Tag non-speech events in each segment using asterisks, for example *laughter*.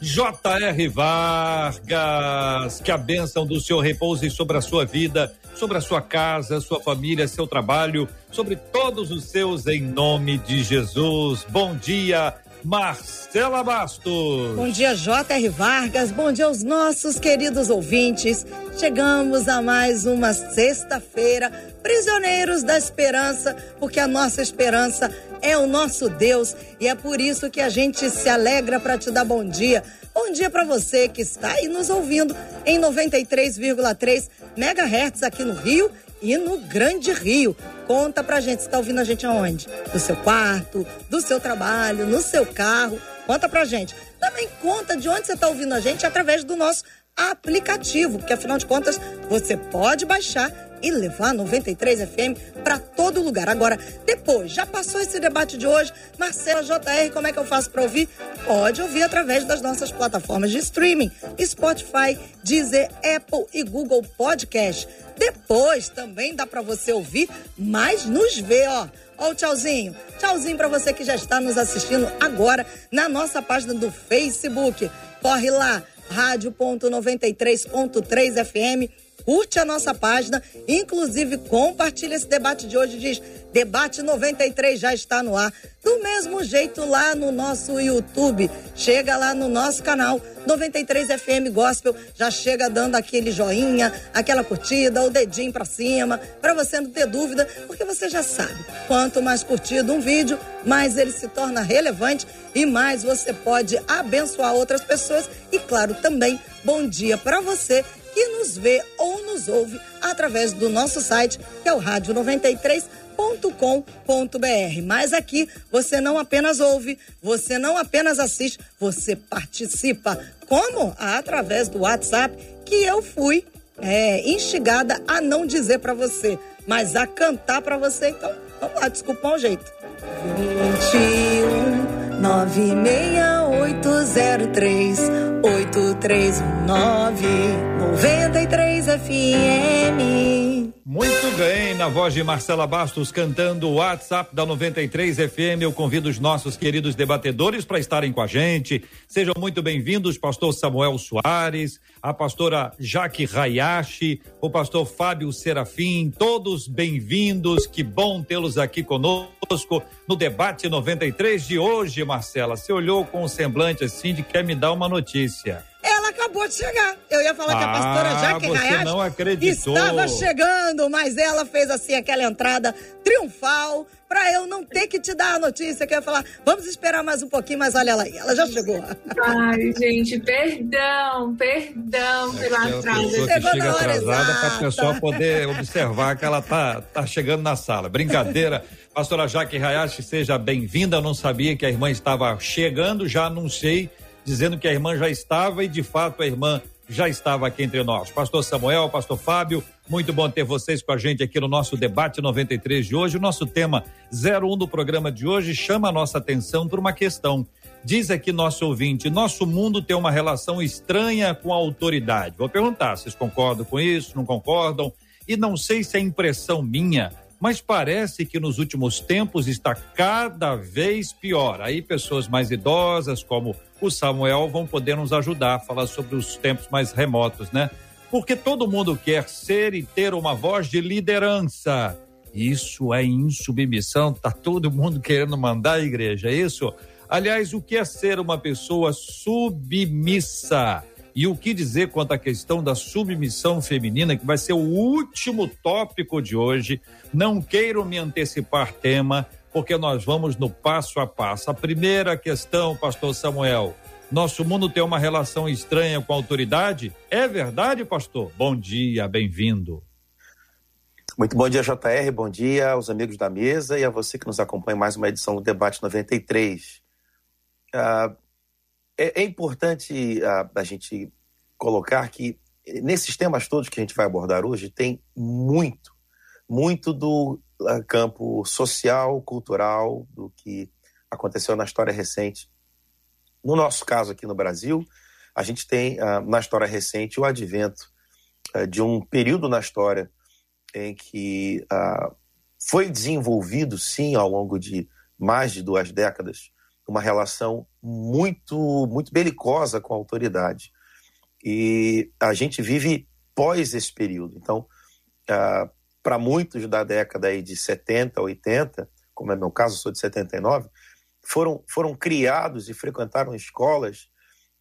J.R. Vargas, que a bênção do Senhor repouse sobre a sua vida, sobre a sua casa, sua família, seu trabalho, sobre todos os seus, em nome de Jesus. Bom dia, Marcela Bastos. Bom dia, J.R. Vargas. Bom dia aos nossos queridos ouvintes. Chegamos a mais uma sexta-feira, prisioneiros da esperança, porque a nossa esperança é o nosso Deus e é por isso que a gente se alegra para te dar bom dia. Bom dia para você que está aí nos ouvindo em 93,3 megahertz aqui no Rio e no Grande Rio. Conta pra gente, você tá ouvindo a gente aonde? Do seu quarto, do seu trabalho, no seu carro. Conta pra gente. Também conta de onde você tá ouvindo a gente através do nosso aplicativo, porque afinal de contas você pode baixar e levar 93 FM para todo lugar. Agora, depois, já passou esse debate de hoje? Marcela JR, como é que eu faço para ouvir? Pode ouvir através das nossas plataformas de streaming: Spotify, Deezer, Apple e Google Podcast. Depois também dá para você ouvir, mas nos ver, ó. Ó o tchauzinho. Tchauzinho para você que já está nos assistindo agora na nossa página do Facebook. Corre lá, rádio.93.3 FM curte a nossa página, inclusive compartilha esse debate de hoje. Diz: Debate 93 já está no ar. Do mesmo jeito lá no nosso YouTube. Chega lá no nosso canal 93 FM Gospel, já chega dando aquele joinha, aquela curtida, o dedinho para cima, para você não ter dúvida, porque você já sabe. Quanto mais curtido um vídeo, mais ele se torna relevante e mais você pode abençoar outras pessoas e claro, também bom dia para você que nos vê ou nos ouve através do nosso site, que é o rádio 93.com.br. Mas aqui você não apenas ouve, você não apenas assiste, você participa. Como? Através do WhatsApp, que eu fui é, instigada a não dizer para você, mas a cantar para você. Então, vamos lá, desculpa o jeito. 21 96803 8319 93 FM. Muito bem, na voz de Marcela Bastos cantando o WhatsApp da 93 FM. Eu convido os nossos queridos debatedores para estarem com a gente. Sejam muito bem-vindos, pastor Samuel Soares, a pastora Jaque Hayashi, o pastor Fábio Serafim, todos bem-vindos. Que bom tê-los aqui conosco no debate 93 de hoje, Marcela. Você olhou com um semblante assim de quer me dar uma notícia. Ela acabou de chegar. Eu ia falar ah, que a pastora ah, Jaque acreditou. estava chegando, mas ela fez assim aquela entrada triunfal para eu não ter que te dar a notícia que eu ia falar, vamos esperar mais um pouquinho, mas olha ela aí, ela já chegou. Ai, gente, perdão, perdão é pela atrasa. Chegou que chega atrasada para a pessoa poder observar que ela tá, tá chegando na sala. Brincadeira. Pastora Jaque Hayashi, seja bem-vinda. Eu não sabia que a irmã estava chegando, já anunciei dizendo que a irmã já estava e de fato a irmã já estava aqui entre nós. Pastor Samuel, Pastor Fábio, muito bom ter vocês com a gente aqui no nosso debate 93 de hoje. O nosso tema 01 do programa de hoje chama a nossa atenção por uma questão. Diz aqui nosso ouvinte: nosso mundo tem uma relação estranha com a autoridade. Vou perguntar, vocês concordam com isso? Não concordam? E não sei se é impressão minha, mas parece que nos últimos tempos está cada vez pior. Aí pessoas mais idosas, como o Samuel, vão poder nos ajudar a falar sobre os tempos mais remotos, né? Porque todo mundo quer ser e ter uma voz de liderança. Isso é insubmissão, tá todo mundo querendo mandar a igreja, é isso? Aliás, o que é ser uma pessoa submissa? E o que dizer quanto à questão da submissão feminina, que vai ser o último tópico de hoje. Não queiro me antecipar tema, porque nós vamos no passo a passo. A primeira questão, pastor Samuel, nosso mundo tem uma relação estranha com a autoridade? É verdade, pastor? Bom dia, bem-vindo. Muito bom dia, JR. Bom dia aos amigos da mesa e a você que nos acompanha em mais uma edição do Debate 93. Uh, é, é importante a, a gente colocar que nesses temas todos que a gente vai abordar hoje, tem muito, muito do campo social, cultural, do que aconteceu na história recente. No nosso caso aqui no Brasil, a gente tem uh, na história recente o advento uh, de um período na história em que foi desenvolvido, sim, ao longo de mais de duas décadas, uma relação muito, muito belicosa com a autoridade. E a gente vive pós esse período. Então, ah, para muitos da década aí de 70, 80, como é meu caso, sou de 79, foram, foram criados e frequentaram escolas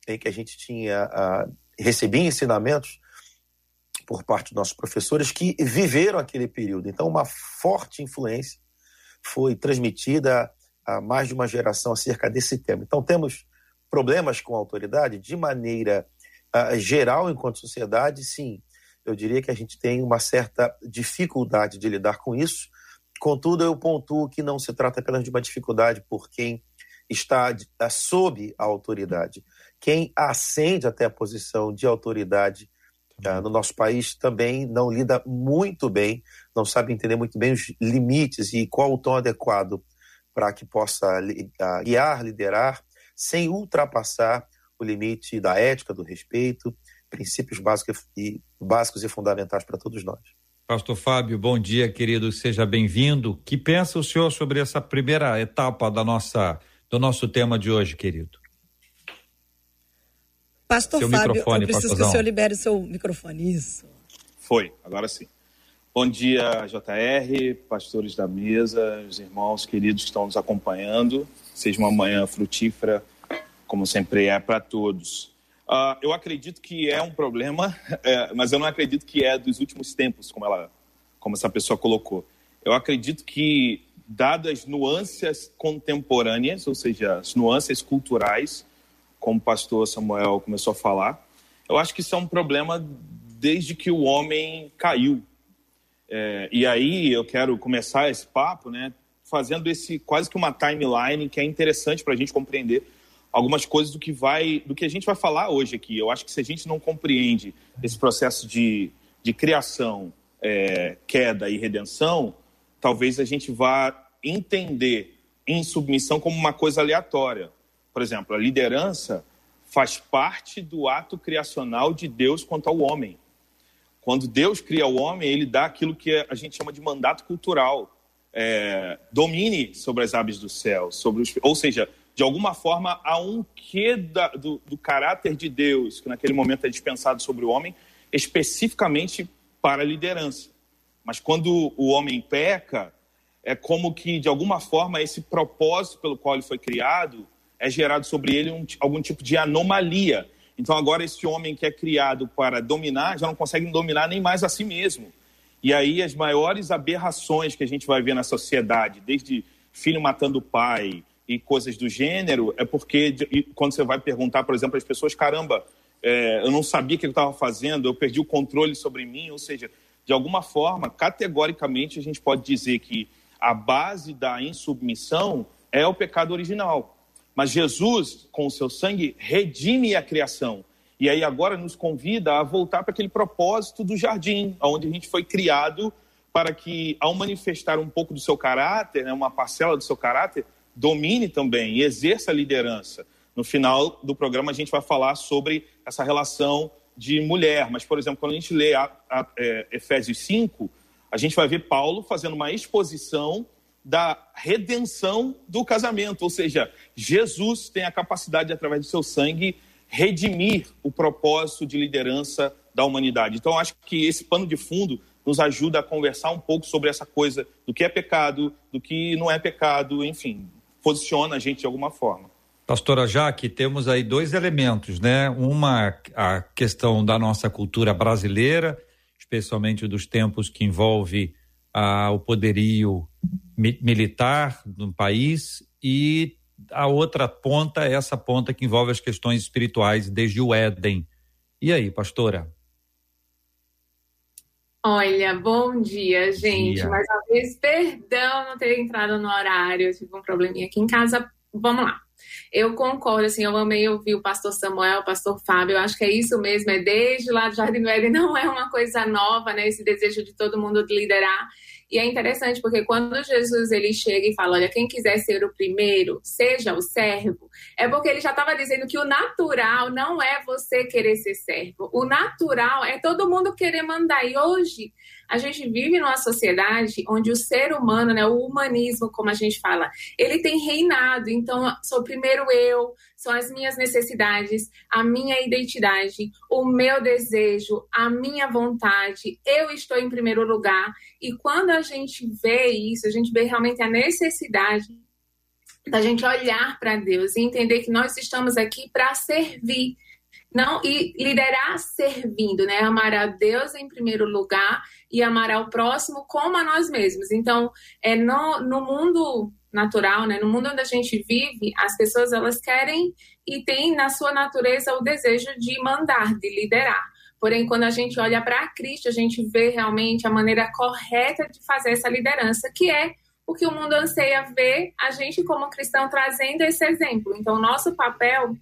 em que a gente tinha ah, recebia ensinamentos por parte dos nossos professores que viveram aquele período. Então, uma forte influência foi transmitida a mais de uma geração acerca desse tema. Então, temos problemas com a autoridade de maneira uh, geral, enquanto sociedade, sim. Eu diria que a gente tem uma certa dificuldade de lidar com isso. Contudo, eu pontuo que não se trata apenas de uma dificuldade por quem está uh, sob a autoridade. Quem ascende até a posição de autoridade uh, no nosso país também não lida muito bem, não sabe entender muito bem os limites e qual o tom adequado para que possa guiar, liderar, sem ultrapassar o limite da ética, do respeito, princípios básicos e, básicos e fundamentais para todos nós. Pastor Fábio, bom dia, querido, seja bem-vindo. Que pensa o senhor sobre essa primeira etapa da nossa, do nosso tema de hoje, querido? Pastor seu Fábio, eu preciso pastorzão. que o senhor libere o seu microfone, isso. Foi, agora sim. Bom dia, JR, pastores da mesa, os irmãos queridos que estão nos acompanhando. Seja uma manhã frutífera, como sempre é para todos. Uh, eu acredito que é um problema, *laughs* é, mas eu não acredito que é dos últimos tempos, como, ela, como essa pessoa colocou. Eu acredito que, dadas nuances contemporâneas, ou seja, as nuances culturais, como o pastor Samuel começou a falar, eu acho que isso é um problema desde que o homem caiu é, e aí eu quero começar esse papo, né, fazendo esse quase que uma timeline que é interessante para a gente compreender algumas coisas do que vai, do que a gente vai falar hoje aqui. Eu acho que se a gente não compreende esse processo de, de criação, é, queda e redenção, talvez a gente vá entender em submissão como uma coisa aleatória. Por exemplo, a liderança faz parte do ato criacional de Deus quanto ao homem. Quando Deus cria o homem, ele dá aquilo que a gente chama de mandato cultural. É, domine sobre as aves do céu, sobre os, ou seja, de alguma forma há um quê da, do, do caráter de Deus que naquele momento é dispensado sobre o homem, especificamente para a liderança. Mas quando o homem peca, é como que de alguma forma esse propósito pelo qual ele foi criado é gerado sobre ele um, algum tipo de anomalia então agora esse homem que é criado para dominar já não consegue dominar nem mais a si mesmo. E aí as maiores aberrações que a gente vai ver na sociedade, desde filho matando o pai e coisas do gênero, é porque quando você vai perguntar, por exemplo, às pessoas, caramba, é, eu não sabia o que eu estava fazendo, eu perdi o controle sobre mim, ou seja, de alguma forma, categoricamente, a gente pode dizer que a base da insubmissão é o pecado original. Mas Jesus, com o seu sangue, redime a criação. E aí agora nos convida a voltar para aquele propósito do jardim, onde a gente foi criado para que, ao manifestar um pouco do seu caráter, né, uma parcela do seu caráter, domine também e exerça a liderança. No final do programa, a gente vai falar sobre essa relação de mulher. Mas, por exemplo, quando a gente lê a, a, é, Efésios 5, a gente vai ver Paulo fazendo uma exposição da redenção do casamento, ou seja, Jesus tem a capacidade, através do seu sangue, redimir o propósito de liderança da humanidade. Então, acho que esse pano de fundo nos ajuda a conversar um pouco sobre essa coisa do que é pecado, do que não é pecado, enfim, posiciona a gente de alguma forma. Pastora Jaque, temos aí dois elementos, né? Uma, a questão da nossa cultura brasileira, especialmente dos tempos que envolve ah, o poderio mi militar no país e a outra ponta essa ponta que envolve as questões espirituais desde o Éden. E aí, pastora? Olha, bom dia, gente. Dia. Mais uma vez, perdão não ter entrado no horário, eu tive um probleminha aqui em casa. Vamos lá. Eu concordo, assim, eu amei ouvir o pastor Samuel, o pastor Fábio, eu acho que é isso mesmo, é desde lá do Jardim do Éden, não é uma coisa nova, né, esse desejo de todo mundo liderar, e é interessante porque quando Jesus ele chega e fala, olha, quem quiser ser o primeiro, seja o servo, é porque ele já estava dizendo que o natural não é você querer ser servo. O natural é todo mundo querer mandar. E hoje a gente vive numa sociedade onde o ser humano, né, o humanismo, como a gente fala, ele tem reinado. Então, sou primeiro eu, são as minhas necessidades, a minha identidade, o meu desejo, a minha vontade. Eu estou em primeiro lugar. E quando a gente vê isso, a gente vê realmente a necessidade da gente olhar para Deus e entender que nós estamos aqui para servir não e liderar servindo, né? Amar a Deus em primeiro lugar e amar ao próximo como a nós mesmos. Então, é no, no mundo natural, né? No mundo onde a gente vive, as pessoas elas querem e têm na sua natureza o desejo de mandar, de liderar. Porém, quando a gente olha para Cristo, a gente vê realmente a maneira correta de fazer essa liderança, que é o que o mundo anseia ver a gente como cristão trazendo esse exemplo. Então, nosso papel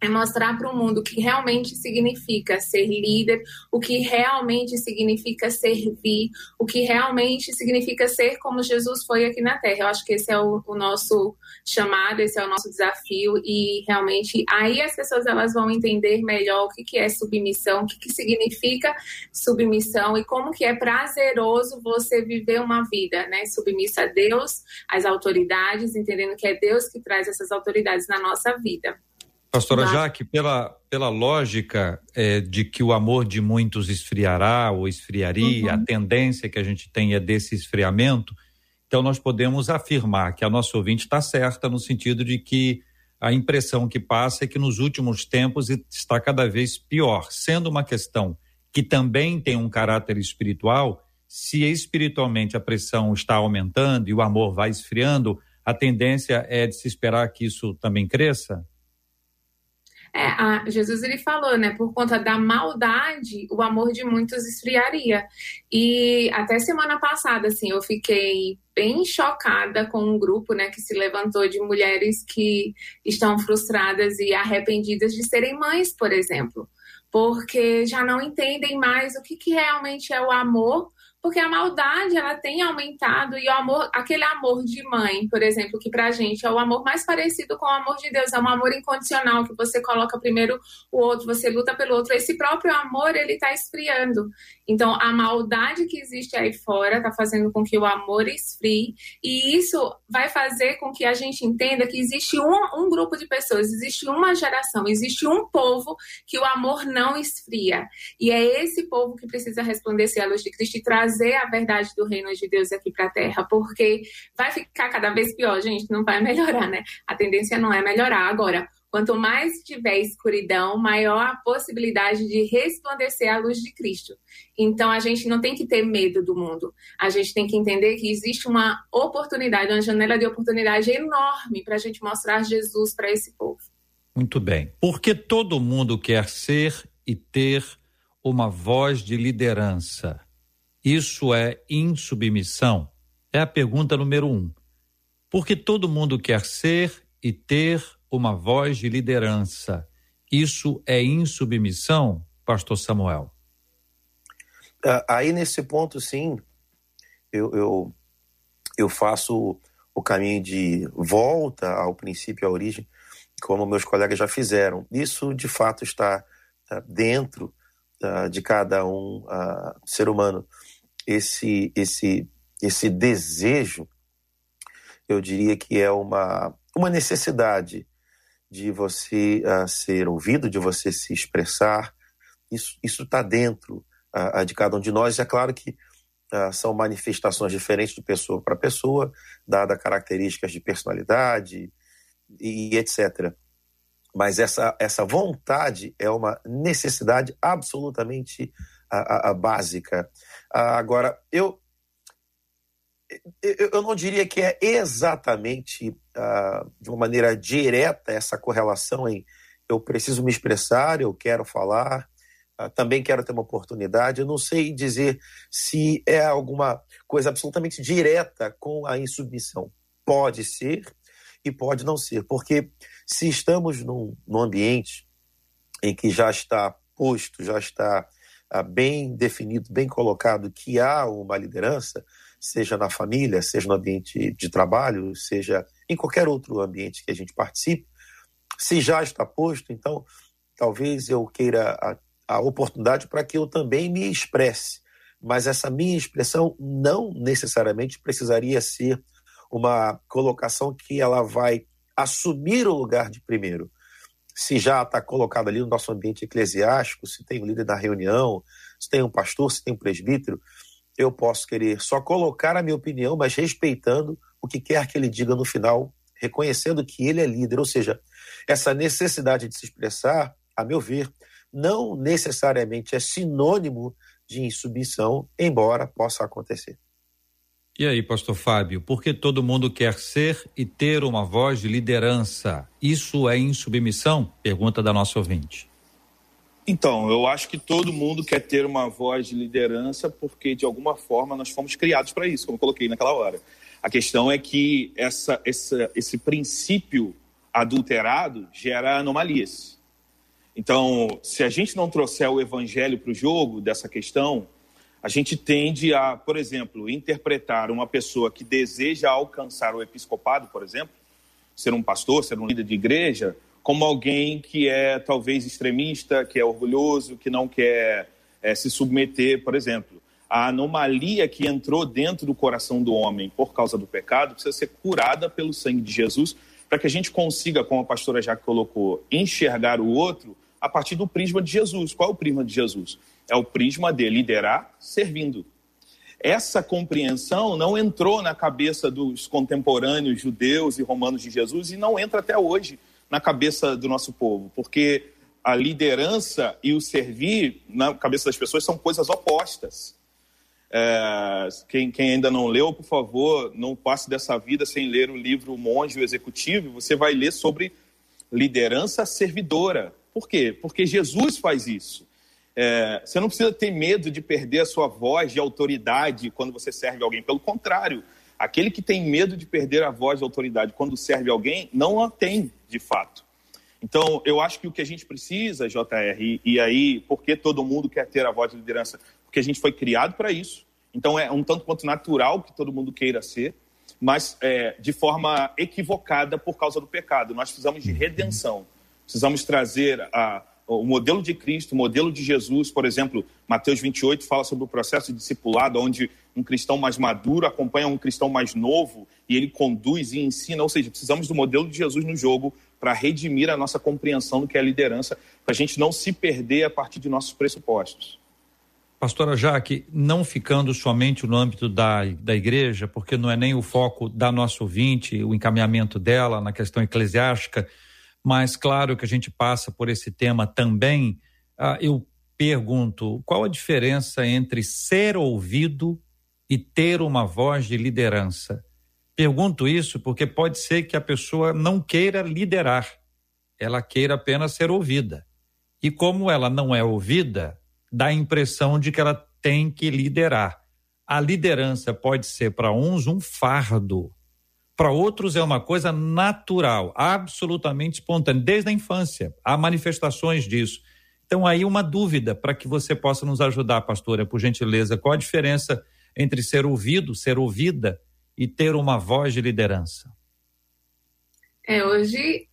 é mostrar para o mundo o que realmente significa ser líder, o que realmente significa servir, o que realmente significa ser como Jesus foi aqui na Terra. Eu acho que esse é o, o nosso chamado, esse é o nosso desafio e realmente aí as pessoas elas vão entender melhor o que, que é submissão, o que, que significa submissão e como que é prazeroso você viver uma vida, né, submissa a Deus, às autoridades, entendendo que é Deus que traz essas autoridades na nossa vida. Pastora Jaque, pela, pela lógica é, de que o amor de muitos esfriará ou esfriaria, uhum. a tendência que a gente tem é desse esfriamento, então nós podemos afirmar que a nossa ouvinte está certa no sentido de que a impressão que passa é que nos últimos tempos está cada vez pior, sendo uma questão que também tem um caráter espiritual, se espiritualmente a pressão está aumentando e o amor vai esfriando, a tendência é de se esperar que isso também cresça? É, a, Jesus ele falou, né? Por conta da maldade, o amor de muitos esfriaria. E até semana passada, assim, eu fiquei bem chocada com um grupo, né, que se levantou de mulheres que estão frustradas e arrependidas de serem mães, por exemplo, porque já não entendem mais o que, que realmente é o amor porque a maldade ela tem aumentado e o amor, aquele amor de mãe, por exemplo, que pra gente é o amor mais parecido com o amor de Deus, é um amor incondicional que você coloca primeiro o outro, você luta pelo outro. Esse próprio amor ele tá esfriando. Então, a maldade que existe aí fora está fazendo com que o amor esfrie, e isso vai fazer com que a gente entenda que existe um, um grupo de pessoas, existe uma geração, existe um povo que o amor não esfria. E é esse povo que precisa resplandecer a luz de Cristo e trazer a verdade do reino de Deus aqui para a terra, porque vai ficar cada vez pior, gente, não vai melhorar, né? A tendência não é melhorar. Agora, Quanto mais tiver escuridão, maior a possibilidade de resplandecer a luz de Cristo. Então a gente não tem que ter medo do mundo. A gente tem que entender que existe uma oportunidade, uma janela de oportunidade enorme para a gente mostrar Jesus para esse povo. Muito bem. Porque todo mundo quer ser e ter uma voz de liderança. Isso é insubmissão? É a pergunta número um. Porque todo mundo quer ser e ter uma voz de liderança. Isso é insubmissão, pastor Samuel? Ah, aí nesse ponto, sim, eu, eu, eu faço o caminho de volta ao princípio, à origem, como meus colegas já fizeram. Isso, de fato, está dentro de cada um ser humano. Esse, esse, esse desejo, eu diria que é uma, uma necessidade de você uh, ser ouvido, de você se expressar. Isso está dentro uh, de cada um de nós. É claro que uh, são manifestações diferentes de pessoa para pessoa, dada características de personalidade e, e etc. Mas essa, essa vontade é uma necessidade absolutamente básica. agora, eu, eu não diria que é exatamente uh, de uma maneira direta essa correlação em eu preciso me expressar, eu quero falar, uh, também quero ter uma oportunidade. Eu não sei dizer se é alguma coisa absolutamente direta com a insubmissão. Pode ser, e pode não ser. Porque se estamos num, num ambiente em que já está posto, já está ah, bem definido, bem colocado que há uma liderança, seja na família, seja no ambiente de trabalho, seja em qualquer outro ambiente que a gente participe, se já está posto, então talvez eu queira a, a oportunidade para que eu também me expresse. Mas essa minha expressão não necessariamente precisaria ser uma colocação que ela vai assumir o lugar de primeiro. Se já está colocado ali no nosso ambiente eclesiástico, se tem um líder da reunião, se tem um pastor, se tem um presbítero, eu posso querer só colocar a minha opinião, mas respeitando o que quer que ele diga no final, reconhecendo que ele é líder. Ou seja, essa necessidade de se expressar, a meu ver, não necessariamente é sinônimo de insubmissão, embora possa acontecer. E aí, pastor Fábio, por que todo mundo quer ser e ter uma voz de liderança? Isso é insubmissão? Pergunta da nossa ouvinte. Então, eu acho que todo mundo quer ter uma voz de liderança porque, de alguma forma, nós fomos criados para isso, como eu coloquei naquela hora. A questão é que essa, essa, esse princípio adulterado gera anomalias. Então, se a gente não trouxer o evangelho para o jogo dessa questão, a gente tende a, por exemplo, interpretar uma pessoa que deseja alcançar o episcopado, por exemplo, ser um pastor, ser um líder de igreja, como alguém que é talvez extremista, que é orgulhoso, que não quer é, se submeter, por exemplo. A anomalia que entrou dentro do coração do homem por causa do pecado precisa ser curada pelo sangue de Jesus, para que a gente consiga, como a pastora já colocou, enxergar o outro a partir do prisma de Jesus. Qual é o prisma de Jesus? É o prisma de liderar servindo. Essa compreensão não entrou na cabeça dos contemporâneos judeus e romanos de Jesus e não entra até hoje na cabeça do nosso povo, porque a liderança e o servir na cabeça das pessoas são coisas opostas. É, quem, quem, ainda não leu, por favor, não passe dessa vida sem ler o livro Monge o Executivo. Você vai ler sobre liderança servidora. Por quê? Porque Jesus faz isso. É, você não precisa ter medo de perder a sua voz de autoridade quando você serve alguém. Pelo contrário, aquele que tem medo de perder a voz de autoridade quando serve alguém, não a tem, de fato. Então, eu acho que o que a gente precisa, JR, e, aí, por que todo mundo quer ter a voz de liderança? Porque a gente foi criado para isso. Então, é um tanto quanto natural que todo mundo queira ser, mas é, de forma equivocada por causa do pecado. Nós precisamos de redenção. Precisamos trazer a o modelo de Cristo, o modelo de Jesus, por exemplo, Mateus 28 fala sobre o processo de discipulado, onde um cristão mais maduro acompanha um cristão mais novo e ele conduz e ensina. Ou seja, precisamos do modelo de Jesus no jogo para redimir a nossa compreensão do que é liderança, para a gente não se perder a partir de nossos pressupostos. Pastora Jaque, não ficando somente no âmbito da, da igreja, porque não é nem o foco da nossa ouvinte, o encaminhamento dela na questão eclesiástica, mas claro que a gente passa por esse tema também. Ah, eu pergunto: qual a diferença entre ser ouvido e ter uma voz de liderança? Pergunto isso porque pode ser que a pessoa não queira liderar, ela queira apenas ser ouvida. E como ela não é ouvida, dá a impressão de que ela tem que liderar. A liderança pode ser para uns um fardo, para outros é uma coisa natural, absolutamente espontânea, desde a infância. Há manifestações disso. Então, aí uma dúvida para que você possa nos ajudar, pastora, por gentileza. Qual a diferença entre ser ouvido, ser ouvida e ter uma voz de liderança? É, hoje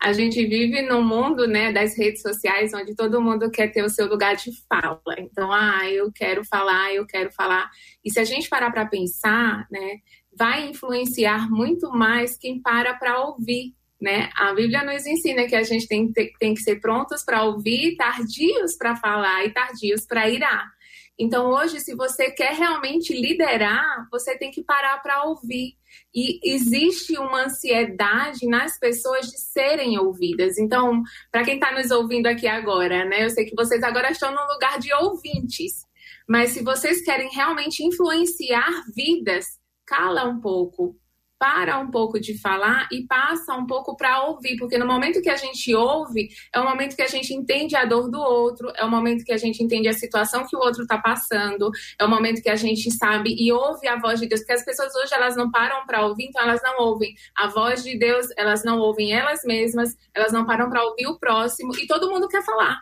a gente vive num mundo né, das redes sociais onde todo mundo quer ter o seu lugar de fala. Então, ah, eu quero falar, eu quero falar. E se a gente parar para pensar, né, vai influenciar muito mais quem para para ouvir. Né? A Bíblia nos ensina que a gente tem, tem que ser prontos para ouvir, tardios para falar e tardios para irar. Então, hoje, se você quer realmente liderar, você tem que parar para ouvir. E existe uma ansiedade nas pessoas de serem ouvidas. Então, para quem está nos ouvindo aqui agora, né? Eu sei que vocês agora estão no lugar de ouvintes. Mas se vocês querem realmente influenciar vidas, cala um pouco, para um pouco de falar e passa um pouco para ouvir, porque no momento que a gente ouve, é o momento que a gente entende a dor do outro, é o momento que a gente entende a situação que o outro está passando, é o momento que a gente sabe e ouve a voz de Deus, porque as pessoas hoje elas não param para ouvir, então elas não ouvem a voz de Deus, elas não ouvem elas mesmas, elas não param para ouvir o próximo e todo mundo quer falar.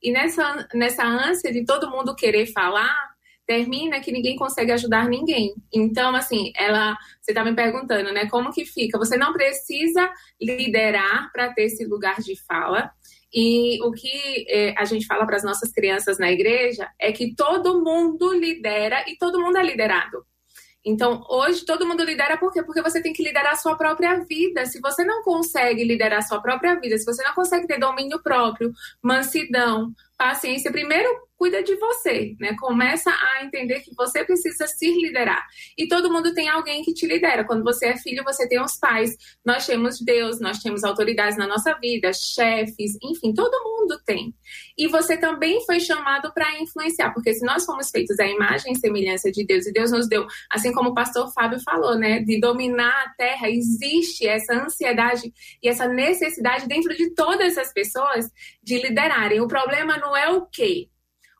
E nessa, nessa ânsia de todo mundo querer falar, termina que ninguém consegue ajudar ninguém. Então, assim, ela, você está me perguntando, né? Como que fica? Você não precisa liderar para ter esse lugar de fala. E o que é, a gente fala para as nossas crianças na igreja é que todo mundo lidera e todo mundo é liderado. Então, hoje todo mundo lidera por quê? Porque você tem que liderar a sua própria vida. Se você não consegue liderar a sua própria vida, se você não consegue ter domínio próprio, mansidão, paciência, primeiro cuida de você, né? Começa a entender que você precisa se liderar. E todo mundo tem alguém que te lidera. Quando você é filho, você tem os pais. Nós temos Deus, nós temos autoridades na nossa vida, chefes, enfim, todo mundo tem. E você também foi chamado para influenciar, porque se nós fomos feitos à imagem e semelhança de Deus, e Deus nos deu, assim como o pastor Fábio falou, né, de dominar a terra, existe essa ansiedade e essa necessidade dentro de todas as pessoas de liderarem. O problema não é o quê,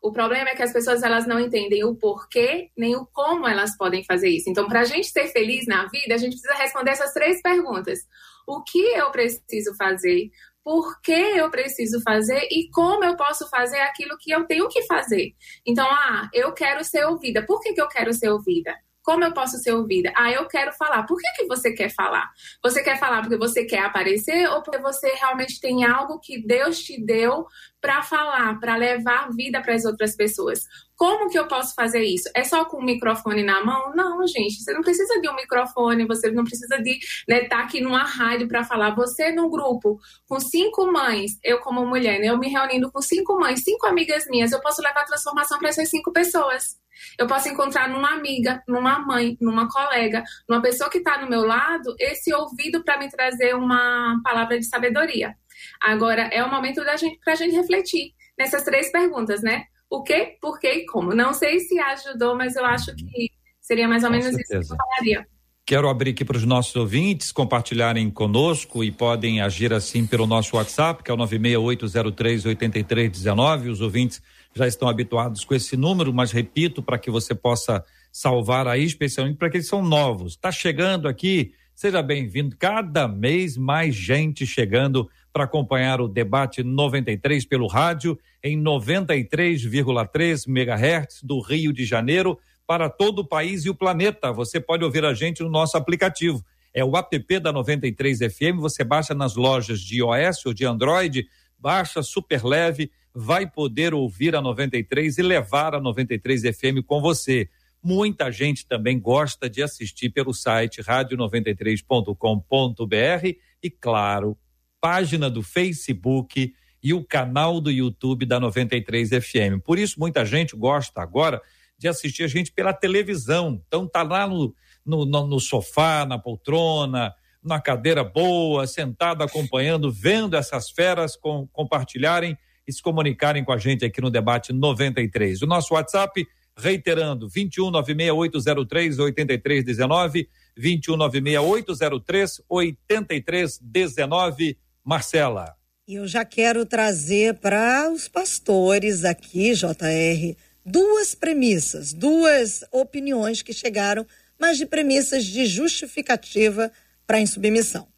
o problema é que as pessoas elas não entendem o porquê nem o como elas podem fazer isso. Então, para a gente ser feliz na vida, a gente precisa responder essas três perguntas: o que eu preciso fazer? Por que eu preciso fazer e como eu posso fazer aquilo que eu tenho que fazer? Então, ah, eu quero ser ouvida. Por que, que eu quero ser ouvida? Como eu posso ser ouvida? Ah, eu quero falar. Por que, que você quer falar? Você quer falar porque você quer aparecer ou porque você realmente tem algo que Deus te deu para falar, para levar vida para as outras pessoas? Como que eu posso fazer isso? É só com o microfone na mão? Não, gente. Você não precisa de um microfone, você não precisa de estar né, tá aqui numa rádio para falar. Você num grupo com cinco mães, eu como mulher, né, eu me reunindo com cinco mães, cinco amigas minhas, eu posso levar transformação para essas cinco pessoas. Eu posso encontrar numa amiga, numa mãe, numa colega, numa pessoa que está no meu lado, esse ouvido para me trazer uma palavra de sabedoria. Agora, é o momento da gente, para a gente refletir nessas três perguntas, né? O que, por que e como. Não sei se ajudou, mas eu acho que seria mais ou menos isso que eu falaria. Quero abrir aqui para os nossos ouvintes compartilharem conosco e podem agir assim pelo nosso WhatsApp, que é o 968038319. Os ouvintes já estão habituados com esse número, mas repito para que você possa salvar aí, especialmente para aqueles que são novos. Está chegando aqui, seja bem-vindo. Cada mês mais gente chegando para acompanhar o debate 93 pelo rádio em 93,3 MHz do Rio de Janeiro para todo o país e o planeta. Você pode ouvir a gente no nosso aplicativo. É o app da 93 FM, você baixa nas lojas de iOS ou de Android, baixa super leve vai poder ouvir a 93 e levar a 93 FM com você. Muita gente também gosta de assistir pelo site radio93.com.br e, claro, página do Facebook e o canal do YouTube da 93 FM. Por isso, muita gente gosta agora de assistir a gente pela televisão. Então, tá lá no, no, no sofá, na poltrona, na cadeira boa, sentado acompanhando, vendo essas feras com, compartilharem e se comunicarem com a gente aqui no debate 93. O nosso WhatsApp, reiterando, 21 96803 8319, 21 96803 8319. Marcela. Eu já quero trazer para os pastores aqui, JR, duas premissas, duas opiniões que chegaram, mas de premissas de justificativa para a insubmissão.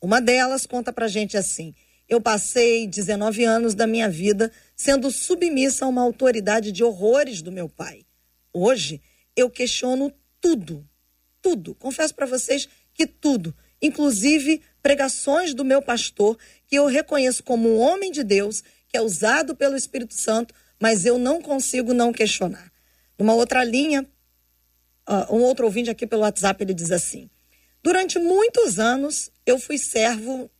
Uma delas conta para gente assim: eu passei 19 anos da minha vida sendo submissa a uma autoridade de horrores do meu pai. Hoje, eu questiono tudo, tudo. Confesso para vocês que tudo, inclusive pregações do meu pastor, que eu reconheço como um homem de Deus, que é usado pelo Espírito Santo, mas eu não consigo não questionar. Numa outra linha, uh, um outro ouvinte aqui pelo WhatsApp, ele diz assim: Durante muitos anos, eu fui servo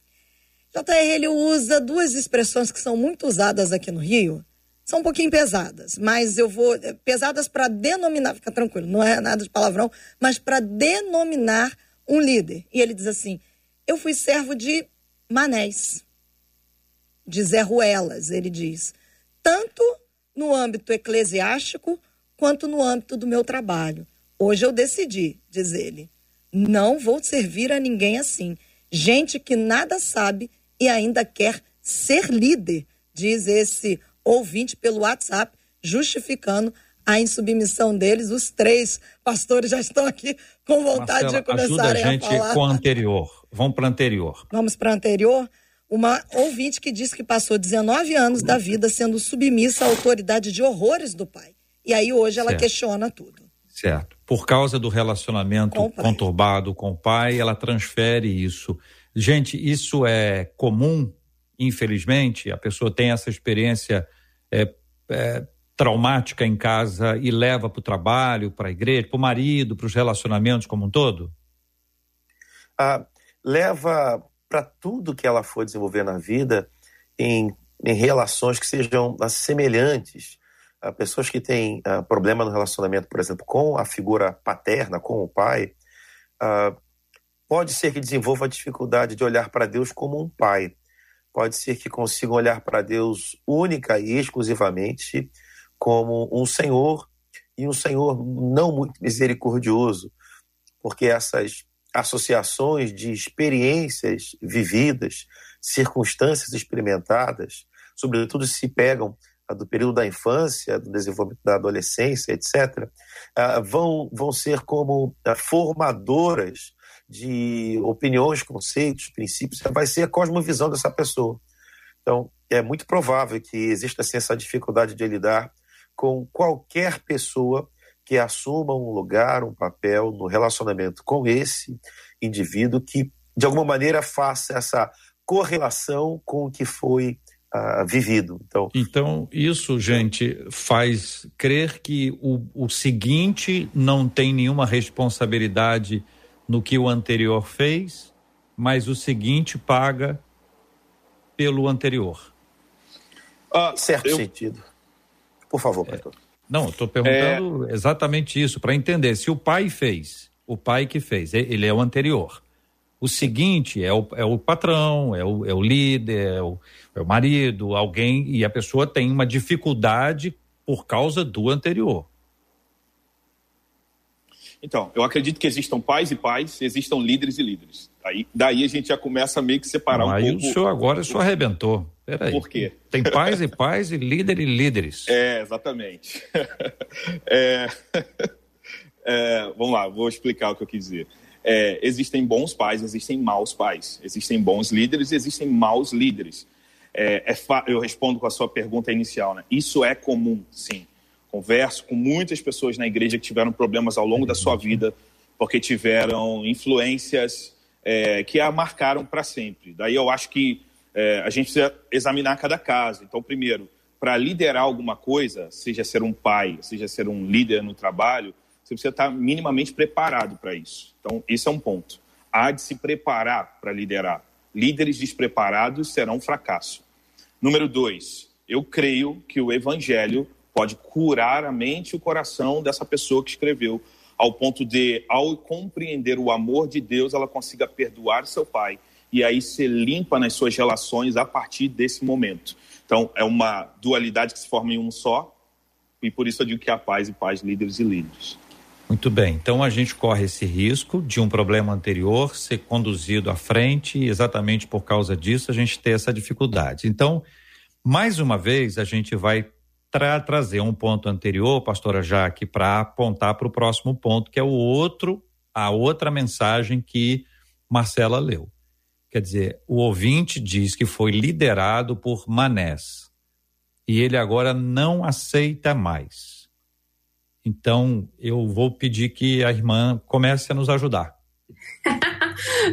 JR ele usa duas expressões que são muito usadas aqui no Rio. São um pouquinho pesadas, mas eu vou. Eh, pesadas para denominar, fica tranquilo, não é nada de palavrão, mas para denominar um líder. E ele diz assim: Eu fui servo de manés, de Zé Ruelas, ele diz. Tanto no âmbito eclesiástico quanto no âmbito do meu trabalho. Hoje eu decidi, diz ele, Não vou servir a ninguém assim. Gente que nada sabe e ainda quer ser líder, diz esse ouvinte pelo WhatsApp, justificando a insubmissão deles. Os três pastores já estão aqui com vontade Marcela, de começar a, gente a falar. com o anterior. Vamos para anterior. Vamos para anterior. Uma ouvinte que diz que passou 19 anos da vida sendo submissa à autoridade de horrores do pai. E aí hoje ela certo. questiona tudo. Certo. Por causa do relacionamento com conturbado com o pai, ela transfere isso. Gente, isso é comum, infelizmente. A pessoa tem essa experiência é, é, traumática em casa e leva para o trabalho, para a igreja, para o marido, para os relacionamentos como um todo? Ah, leva para tudo que ela for desenvolver na vida em, em relações que sejam ah, semelhantes. a pessoas que têm ah, problema no relacionamento, por exemplo, com a figura paterna, com o pai, ah, pode ser que desenvolva a dificuldade de olhar para Deus como um pai. Pode ser que consigam olhar para Deus única e exclusivamente como um Senhor e um Senhor não muito misericordioso, porque essas associações de experiências vividas, circunstâncias experimentadas, sobretudo se pegam do período da infância, do desenvolvimento da adolescência, etc., ah, vão, vão ser como ah, formadoras de opiniões, conceitos, princípios, vai ser a cosmovisão dessa pessoa. Então, é muito provável que exista assim, essa dificuldade de lidar com qualquer pessoa que assuma um lugar, um papel no relacionamento com esse indivíduo que, de alguma maneira, faça essa correlação com o que foi uh, vivido. Então, então, isso, gente, faz crer que o, o seguinte não tem nenhuma responsabilidade no que o anterior fez, mas o seguinte paga pelo anterior. Ah, certo eu... sentido. Por favor, é, pastor. É, não, estou perguntando é... exatamente isso, para entender. Se o pai fez, o pai que fez, ele é o anterior. O seguinte é o, é o patrão, é o, é o líder, é o, é o marido, alguém, e a pessoa tem uma dificuldade por causa do anterior. Então, eu acredito que existam pais e pais, existam líderes e líderes. Aí, daí a gente já começa a meio que separar Não, um aí pouco. o senhor agora o senhor arrebentou. Peraí. Por quê? Tem pais e pais e líder e líderes. É, exatamente. *laughs* é, *laughs* é, vamos lá, vou explicar o que eu quis dizer. É, existem bons pais, existem maus pais. Existem bons líderes e existem maus líderes. É, é eu respondo com a sua pergunta inicial, né? Isso é comum, sim. Converso com muitas pessoas na igreja que tiveram problemas ao longo da sua vida porque tiveram influências é, que a marcaram para sempre. Daí eu acho que é, a gente precisa examinar cada caso. Então, primeiro, para liderar alguma coisa, seja ser um pai, seja ser um líder no trabalho, você precisa estar minimamente preparado para isso. Então, esse é um ponto. Há de se preparar para liderar. Líderes despreparados serão um fracasso. Número dois, eu creio que o evangelho pode curar a mente e o coração dessa pessoa que escreveu, ao ponto de, ao compreender o amor de Deus, ela consiga perdoar seu pai e aí ser limpa nas suas relações a partir desse momento. Então, é uma dualidade que se forma em um só, e por isso eu digo que há paz e paz, líderes e líderes. Muito bem, então a gente corre esse risco de um problema anterior ser conduzido à frente e exatamente por causa disso a gente ter essa dificuldade. Então, mais uma vez, a gente vai tra trazer um ponto anterior, pastora Jaque, para apontar para o próximo ponto, que é o outro, a outra mensagem que Marcela leu. Quer dizer, o ouvinte diz que foi liderado por Manés e ele agora não aceita mais. Então, eu vou pedir que a irmã comece a nos ajudar. *laughs*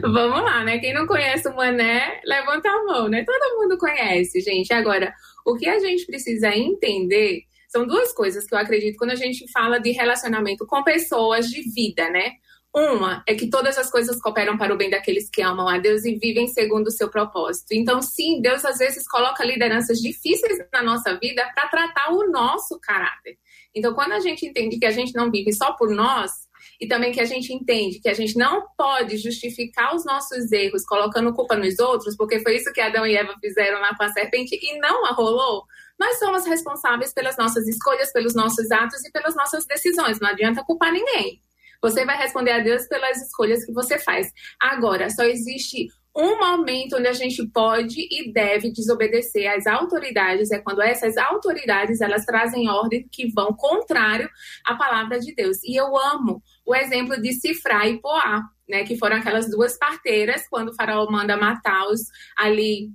Vamos lá, né? Quem não conhece o Mané, levanta a mão, né? Todo mundo conhece, gente. Agora, o que a gente precisa entender são duas coisas que eu acredito quando a gente fala de relacionamento com pessoas de vida, né? Uma é que todas as coisas cooperam para o bem daqueles que amam a Deus e vivem segundo o seu propósito. Então, sim, Deus às vezes coloca lideranças difíceis na nossa vida para tratar o nosso caráter. Então, quando a gente entende que a gente não vive só por nós, e também que a gente entende que a gente não pode justificar os nossos erros colocando culpa nos outros, porque foi isso que Adão e Eva fizeram lá com a serpente e não a rolou. Nós somos responsáveis pelas nossas escolhas, pelos nossos atos e pelas nossas decisões. Não adianta culpar ninguém. Você vai responder a Deus pelas escolhas que você faz. Agora, só existe um momento onde a gente pode e deve desobedecer às autoridades é quando essas autoridades elas trazem ordens que vão contrário à palavra de Deus. E eu amo o exemplo de Cifra e Poá, né, que foram aquelas duas parteiras quando o faraó manda matar os ali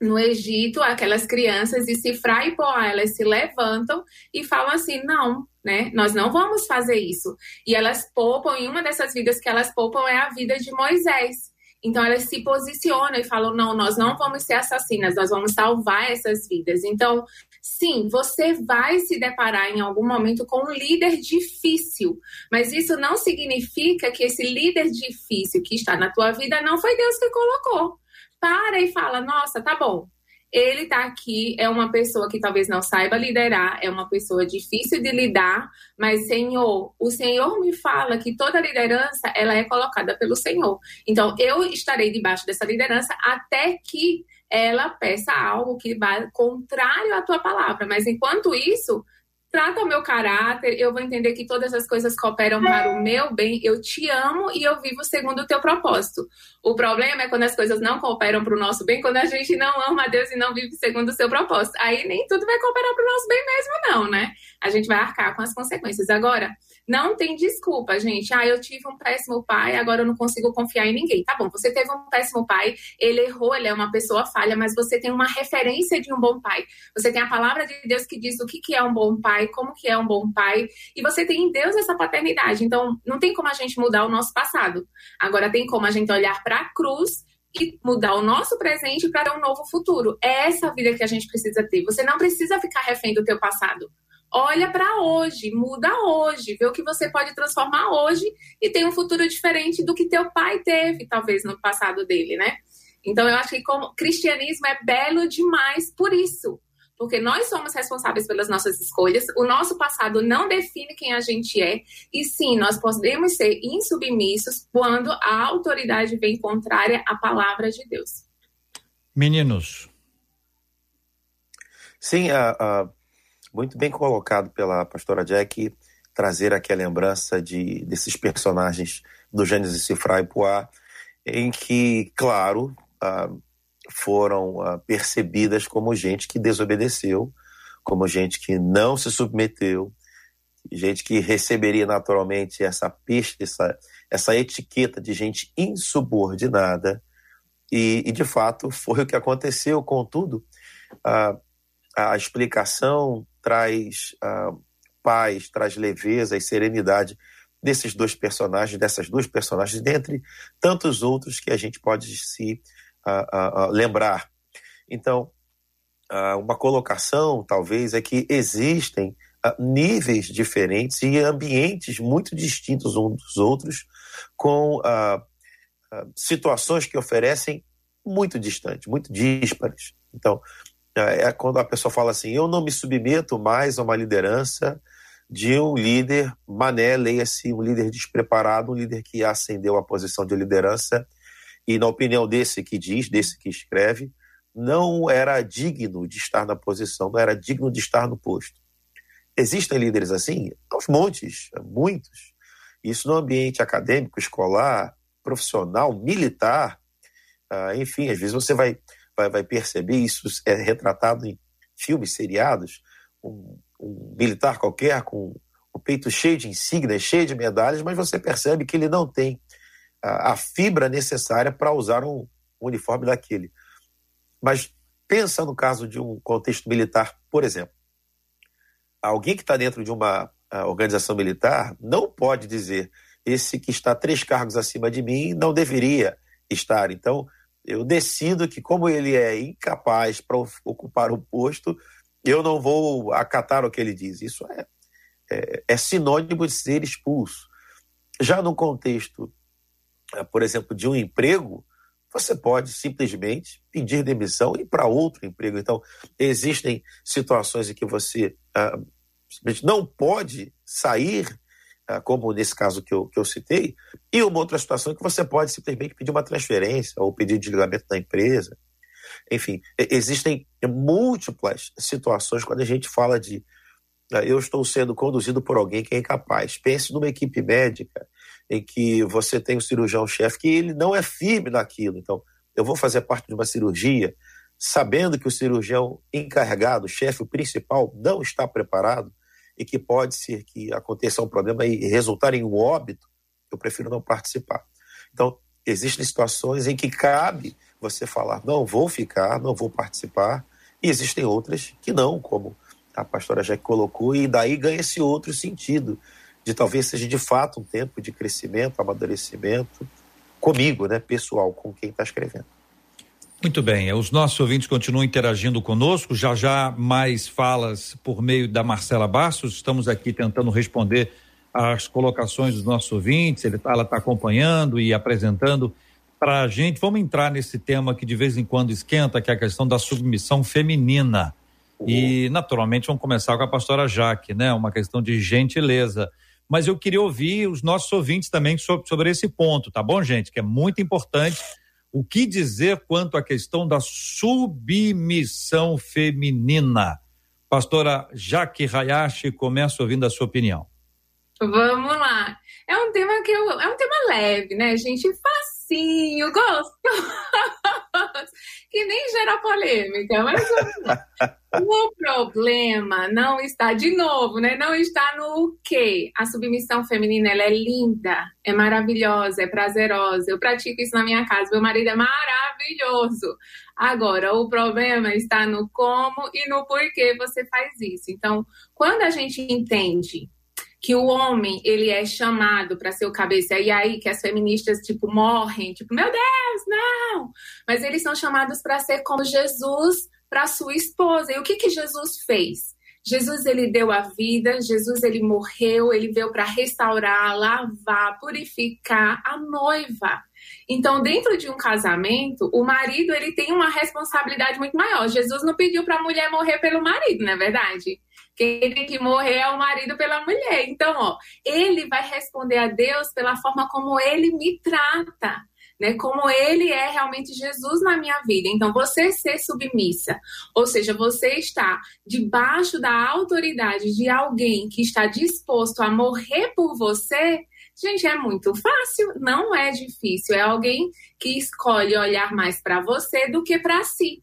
no Egito, aquelas crianças e Cifra e Poá, elas se levantam e falam assim: "Não, né? Nós não vamos fazer isso". E elas poupam, e uma dessas vidas que elas poupam é a vida de Moisés. Então elas se posicionam e falam: não, nós não vamos ser assassinas, nós vamos salvar essas vidas. Então, sim, você vai se deparar em algum momento com um líder difícil, mas isso não significa que esse líder difícil que está na tua vida não foi Deus que colocou. Para e fala: nossa, tá bom, ele está aqui, é uma pessoa que talvez não saiba liderar, é uma pessoa difícil de lidar, mas Senhor, o Senhor me fala que toda liderança ela é colocada pelo Senhor. Então eu estarei debaixo dessa liderança até que ela peça algo que vá contrário à tua palavra. Mas enquanto isso, trata o meu caráter, eu vou entender que todas as coisas cooperam para o meu bem, eu te amo e eu vivo segundo o teu propósito. O problema é quando as coisas não cooperam para o nosso bem, quando a gente não ama a Deus e não vive segundo o seu propósito. Aí nem tudo vai cooperar para o nosso bem mesmo, não, né? A gente vai arcar com as consequências. Agora, não tem desculpa, gente. Ah, eu tive um péssimo pai, agora eu não consigo confiar em ninguém. Tá bom, você teve um péssimo pai, ele errou, ele é uma pessoa falha, mas você tem uma referência de um bom pai. Você tem a palavra de Deus que diz o que, que é um bom pai, como que é um bom pai, e você tem em Deus essa paternidade. Então, não tem como a gente mudar o nosso passado. Agora tem como a gente olhar para a cruz e mudar o nosso presente para um novo futuro. É essa vida que a gente precisa ter. Você não precisa ficar refém do teu passado olha para hoje, muda hoje, vê o que você pode transformar hoje e tem um futuro diferente do que teu pai teve, talvez no passado dele, né? Então eu acho que como cristianismo é belo demais por isso, porque nós somos responsáveis pelas nossas escolhas, o nosso passado não define quem a gente é, e sim, nós podemos ser insubmissos quando a autoridade vem contrária à palavra de Deus. Meninos. Sim, a, a muito bem colocado pela pastora Jack trazer aqui a lembrança de, desses personagens do Gênesis e Poá, em que, claro, ah, foram ah, percebidas como gente que desobedeceu, como gente que não se submeteu, gente que receberia naturalmente essa peste, essa, essa etiqueta de gente insubordinada. E, e, de fato foi o que aconteceu. Contudo, a, a explicação traz uh, paz, traz leveza e serenidade desses dois personagens, dessas duas personagens, dentre tantos outros que a gente pode se uh, uh, lembrar. Então, uma colocação, talvez, é que existem níveis diferentes e ambientes muito distintos uns dos outros, com situações que oferecem muito distantes, muito díspares. Então, é, é quando a pessoa fala assim: eu não me submeto mais a uma liderança de um líder mané, leia-se um líder despreparado, um líder que ascendeu à posição de liderança e, na opinião desse que diz, desse que escreve, não era digno de estar na posição, não era digno de estar no posto. Existem líderes assim? Aos montes, muitos. Isso no ambiente acadêmico, escolar, profissional, militar, ah, enfim, às vezes você vai vai, vai perceber, isso é retratado em filmes, seriados, um, um militar qualquer com o peito cheio de insígnias, cheio de medalhas, mas você percebe que ele não tem a, a fibra necessária para usar um, um uniforme daquele. Mas pensa no caso de um contexto militar, por exemplo. Alguém que está dentro de uma organização militar não pode dizer esse que está três cargos acima de mim não deveria estar. Então, eu decido que, como ele é incapaz para ocupar o posto, eu não vou acatar o que ele diz. Isso é, é, é sinônimo de ser expulso. Já no contexto, eh, por exemplo, de um emprego, você pode simplesmente pedir demissão e ir para outro emprego. Então, existem situações em que você ah, não pode sair ah, como nesse caso que eu, que eu citei, e uma outra situação que você pode simplesmente pedir uma transferência ou pedir desligamento da empresa. Enfim, existem múltiplas situações quando a gente fala de né, eu estou sendo conduzido por alguém que é incapaz. Pense numa equipe médica em que você tem um cirurgião-chefe que ele não é firme naquilo. Então, eu vou fazer parte de uma cirurgia sabendo que o cirurgião encarregado, o chefe, o principal, não está preparado e que pode ser que aconteça um problema e resultar em um óbito, eu prefiro não participar. Então, existem situações em que cabe você falar, não vou ficar, não vou participar, e existem outras que não, como a pastora já colocou, e daí ganha esse outro sentido, de talvez seja de fato um tempo de crescimento, amadurecimento, comigo, né, pessoal, com quem está escrevendo. Muito bem, os nossos ouvintes continuam interagindo conosco, já já mais falas por meio da Marcela Bastos, estamos aqui tentando responder as colocações dos nossos ouvintes, ele, ela está acompanhando e apresentando para a gente. Vamos entrar nesse tema que de vez em quando esquenta, que é a questão da submissão feminina. E, naturalmente, vamos começar com a pastora Jaque, né? Uma questão de gentileza. Mas eu queria ouvir os nossos ouvintes também sobre, sobre esse ponto, tá bom, gente? Que é muito importante. O que dizer quanto à questão da submissão feminina? Pastora Jaque Hayashi, começa ouvindo a sua opinião. Vamos lá. É um tema que eu, é um tema leve, né, gente? Facinho, gostoso. *laughs* que nem gera polêmica, mas *laughs* o problema não está, de novo, né? Não está no quê? A submissão feminina, ela é linda, é maravilhosa, é prazerosa. Eu pratico isso na minha casa. Meu marido é maravilhoso. Agora, o problema está no como e no porquê você faz isso. Então, quando a gente entende que o homem ele é chamado para ser o cabeça e aí que as feministas tipo morrem, tipo, meu Deus, não! Mas eles são chamados para ser como Jesus para sua esposa. E o que que Jesus fez? Jesus ele deu a vida, Jesus ele morreu, ele veio para restaurar, lavar, purificar a noiva. Então, dentro de um casamento, o marido ele tem uma responsabilidade muito maior. Jesus não pediu para a mulher morrer pelo marido, não é verdade? Quem tem que morrer é o marido pela mulher. Então, ó, ele vai responder a Deus pela forma como ele me trata. Né, como ele é realmente Jesus na minha vida. Então, você ser submissa, ou seja, você está debaixo da autoridade de alguém que está disposto a morrer por você, gente, é muito fácil, não é difícil. É alguém que escolhe olhar mais para você do que para si.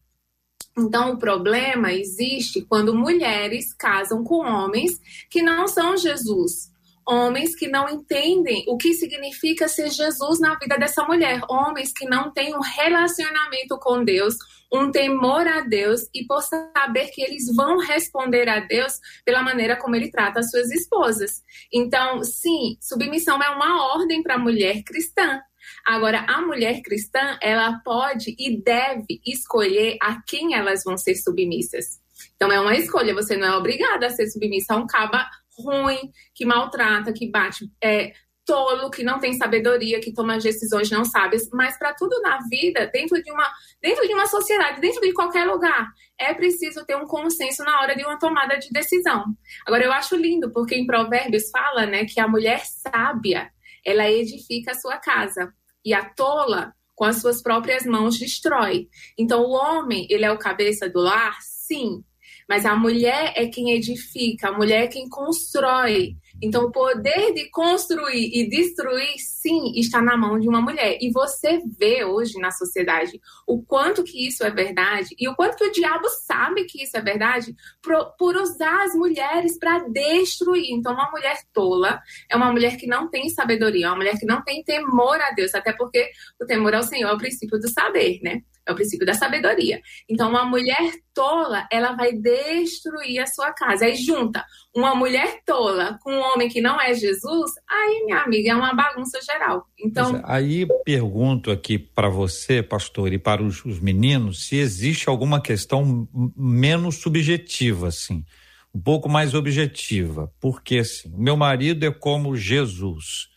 Então, o problema existe quando mulheres casam com homens que não são Jesus. Homens que não entendem o que significa ser Jesus na vida dessa mulher. Homens que não têm um relacionamento com Deus, um temor a Deus e por saber que eles vão responder a Deus pela maneira como ele trata as suas esposas. Então, sim, submissão é uma ordem para a mulher cristã. Agora, a mulher cristã, ela pode e deve escolher a quem elas vão ser submissas. Então, é uma escolha, você não é obrigada a ser submissa a um caba ruim, que maltrata, que bate, é, tolo, que não tem sabedoria, que toma decisões não sábias, mas para tudo na vida, dentro de uma dentro de uma sociedade, dentro de qualquer lugar, é preciso ter um consenso na hora de uma tomada de decisão. Agora eu acho lindo porque em Provérbios fala, né, que a mulher sábia, ela edifica a sua casa e a tola com as suas próprias mãos destrói. Então o homem, ele é o cabeça do lar, sim, mas a mulher é quem edifica, a mulher é quem constrói. Então, o poder de construir e destruir, sim, está na mão de uma mulher. E você vê hoje na sociedade o quanto que isso é verdade e o quanto que o diabo sabe que isso é verdade por, por usar as mulheres para destruir. Então, uma mulher tola é uma mulher que não tem sabedoria, é uma mulher que não tem temor a Deus, até porque o temor ao Senhor é o princípio do saber, né? É o princípio da sabedoria. Então, uma mulher tola, ela vai destruir a sua casa. Aí junta uma mulher tola com um homem que não é Jesus, aí, minha amiga, é uma bagunça geral. Então. É, aí pergunto aqui para você, pastor, e para os, os, meninos, se existe alguma questão menos subjetiva, assim, um pouco mais objetiva. Porque, assim, meu marido é como Jesus.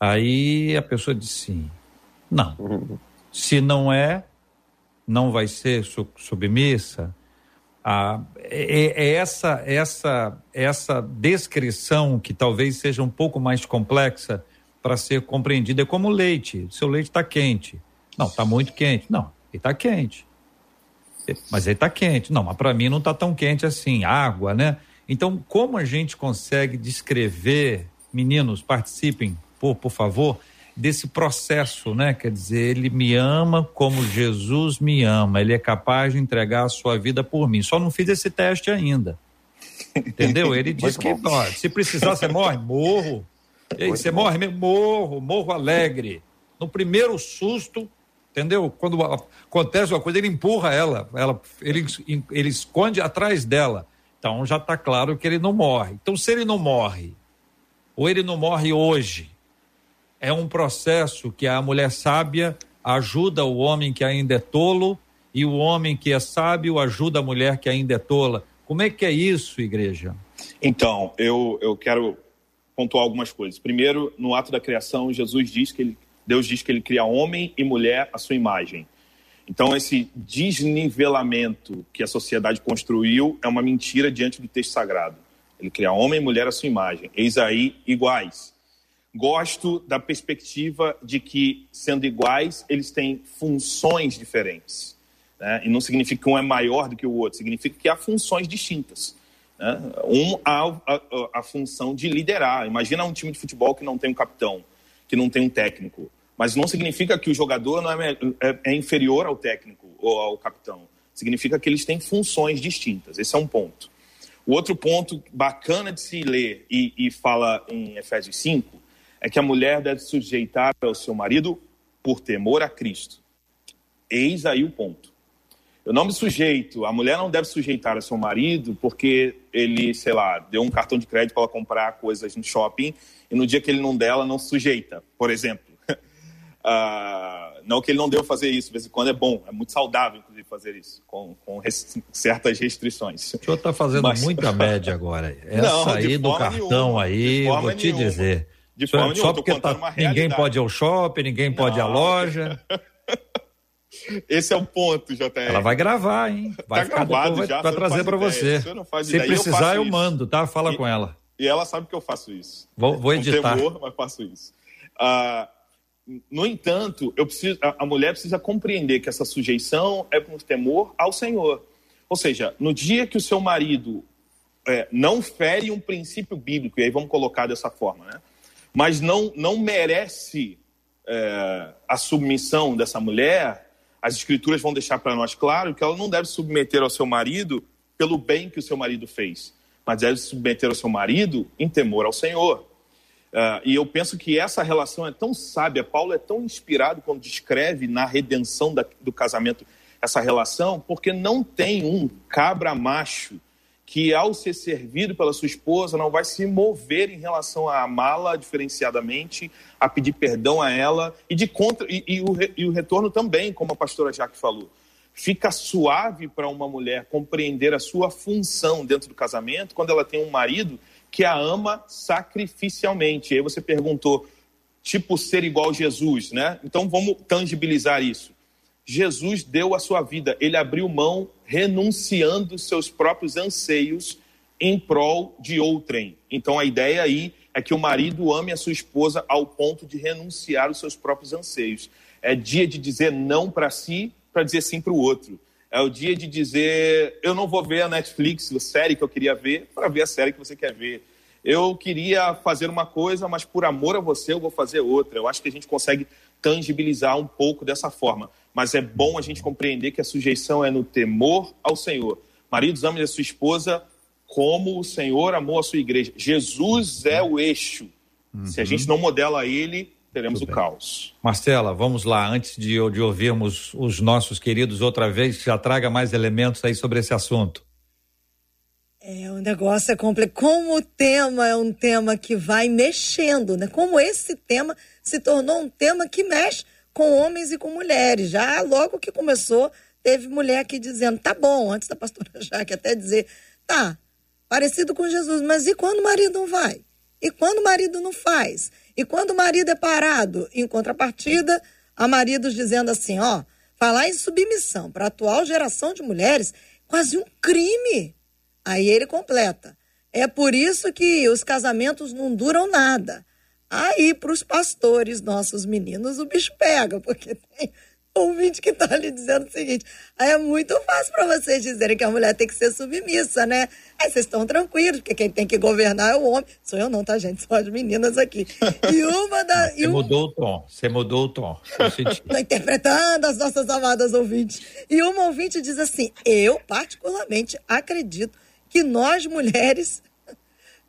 Aí a pessoa diz sim. Não. Se não é, não vai ser submissa. Ah, é, é, essa essa essa descrição que talvez seja um pouco mais complexa para ser compreendida é como leite. Seu leite está quente. Não, está muito quente. Não, ele está quente. Mas ele está quente. Não, mas para mim não está tão quente assim. Água, né? Então, como a gente consegue descrever, meninos, participem, por, por favor, desse processo, né? Quer dizer, ele me ama como Jesus me ama, ele é capaz de entregar a sua vida por mim. Só não fiz esse teste ainda. Entendeu? Ele *laughs* diz que ó, se precisar, você morre, *laughs* morro. Ei, você bom. morre, morro, morro alegre. No primeiro susto, entendeu? Quando acontece uma coisa, ele empurra ela, ela ele, ele esconde atrás dela. Então já está claro que ele não morre. Então, se ele não morre, ou ele não morre hoje, é um processo que a mulher sábia ajuda o homem que ainda é tolo e o homem que é sábio ajuda a mulher que ainda é tola. Como é que é isso, igreja? Então, eu, eu quero pontuar algumas coisas. Primeiro, no ato da criação, Jesus diz que ele, Deus diz que ele cria homem e mulher à sua imagem. Então, esse desnivelamento que a sociedade construiu é uma mentira diante do texto sagrado. Ele cria homem e mulher à sua imagem. Eis aí iguais. Gosto da perspectiva de que, sendo iguais, eles têm funções diferentes. Né? E não significa que um é maior do que o outro, significa que há funções distintas. Né? Um há a, a, a função de liderar. Imagina um time de futebol que não tem um capitão, que não tem um técnico mas não significa que o jogador não é, é, é, inferior ao técnico ou ao capitão. Significa que eles têm funções distintas. Esse é um ponto. O outro ponto bacana de se ler e, e fala em Efésios 5 é que a mulher deve sujeitar ao seu marido por temor a Cristo. Eis aí o ponto. Eu não me sujeito, a mulher não deve sujeitar ao seu marido porque ele, sei lá, deu um cartão de crédito para ela comprar coisas no shopping e no dia que ele não der, ela não sujeita, por exemplo. Uh, *laughs* não que ele não deu fazer isso, de vez em quando é bom, é muito saudável, inclusive, fazer isso, com, com res, certas restrições. O senhor está fazendo Mas... muita *laughs* média agora. Essa não, aí do cartão nenhuma, aí, vou te nenhuma. dizer. De forma só, só porque tá, ninguém pode ir ao shopping, ninguém não. pode ir à loja. *laughs* Esse é o ponto, JR. Ela vai gravar, hein? Vai tá gravado já, vai trazer para você. Se ideia. precisar, eu, eu mando, tá? Fala e, com ela. E ela sabe que eu faço isso. Vou, vou editar. Com temor, mas faço isso. Uh, no entanto, eu preciso, a, a mulher precisa compreender que essa sujeição é por temor ao Senhor. Ou seja, no dia que o seu marido é, não fere um princípio bíblico, e aí vamos colocar dessa forma, né? Mas não, não merece é, a submissão dessa mulher, as escrituras vão deixar para nós claro que ela não deve submeter ao seu marido pelo bem que o seu marido fez, mas deve submeter ao seu marido em temor ao Senhor. Uh, e eu penso que essa relação é tão sábia, Paulo é tão inspirado quando descreve na redenção da, do casamento essa relação, porque não tem um cabra macho que, ao ser servido pela sua esposa, não vai se mover em relação a amá-la diferenciadamente, a pedir perdão a ela, e, de contra, e, e, o, e o retorno também, como a pastora Jaque falou. Fica suave para uma mulher compreender a sua função dentro do casamento quando ela tem um marido que a ama sacrificialmente. E aí você perguntou, tipo ser igual Jesus, né? Então vamos tangibilizar isso. Jesus deu a sua vida, ele abriu mão, renunciando seus próprios anseios em prol de outrem. Então a ideia aí é que o marido ame a sua esposa ao ponto de renunciar os seus próprios anseios. É dia de dizer não para si, para dizer sim para o outro. É o dia de dizer: eu não vou ver a Netflix, a série que eu queria ver, para ver a série que você quer ver. Eu queria fazer uma coisa, mas por amor a você eu vou fazer outra. Eu acho que a gente consegue tangibilizar um pouco dessa forma. Mas é bom a gente compreender que a sujeição é no temor ao Senhor. Maridos, amem a sua esposa como o Senhor amou a sua igreja. Jesus é o eixo. Uhum. Se a gente não modela ele, teremos o bem. caos. Marcela, vamos lá, antes de, de ouvirmos os nossos queridos outra vez, já traga mais elementos aí sobre esse assunto. É, o negócio é complexo. Como o tema é um tema que vai mexendo, né? Como esse tema se tornou um tema que mexe com homens e com mulheres. Já logo que começou, teve mulher aqui dizendo, tá bom, antes da pastora *laughs* Jaque até dizer, tá, parecido com Jesus, mas e quando o marido não vai? E quando o marido não faz? E quando o marido é parado, em contrapartida, há maridos dizendo assim: ó, falar em submissão para a atual geração de mulheres, quase um crime. Aí ele completa. É por isso que os casamentos não duram nada. Aí, para os pastores, nossos meninos, o bicho pega, porque tem ouvinte que tá ali dizendo o seguinte: aí é muito fácil para vocês dizerem que a mulher tem que ser submissa, né? Aí vocês estão tranquilos, porque quem tem que governar é o homem. Sou eu não, tá, gente? São as meninas aqui. E uma da. *laughs* Você um... mudou o tom, você mudou o tom. *laughs* Tô interpretando as nossas amadas ouvintes. E uma ouvinte diz assim: eu, particularmente, acredito que nós mulheres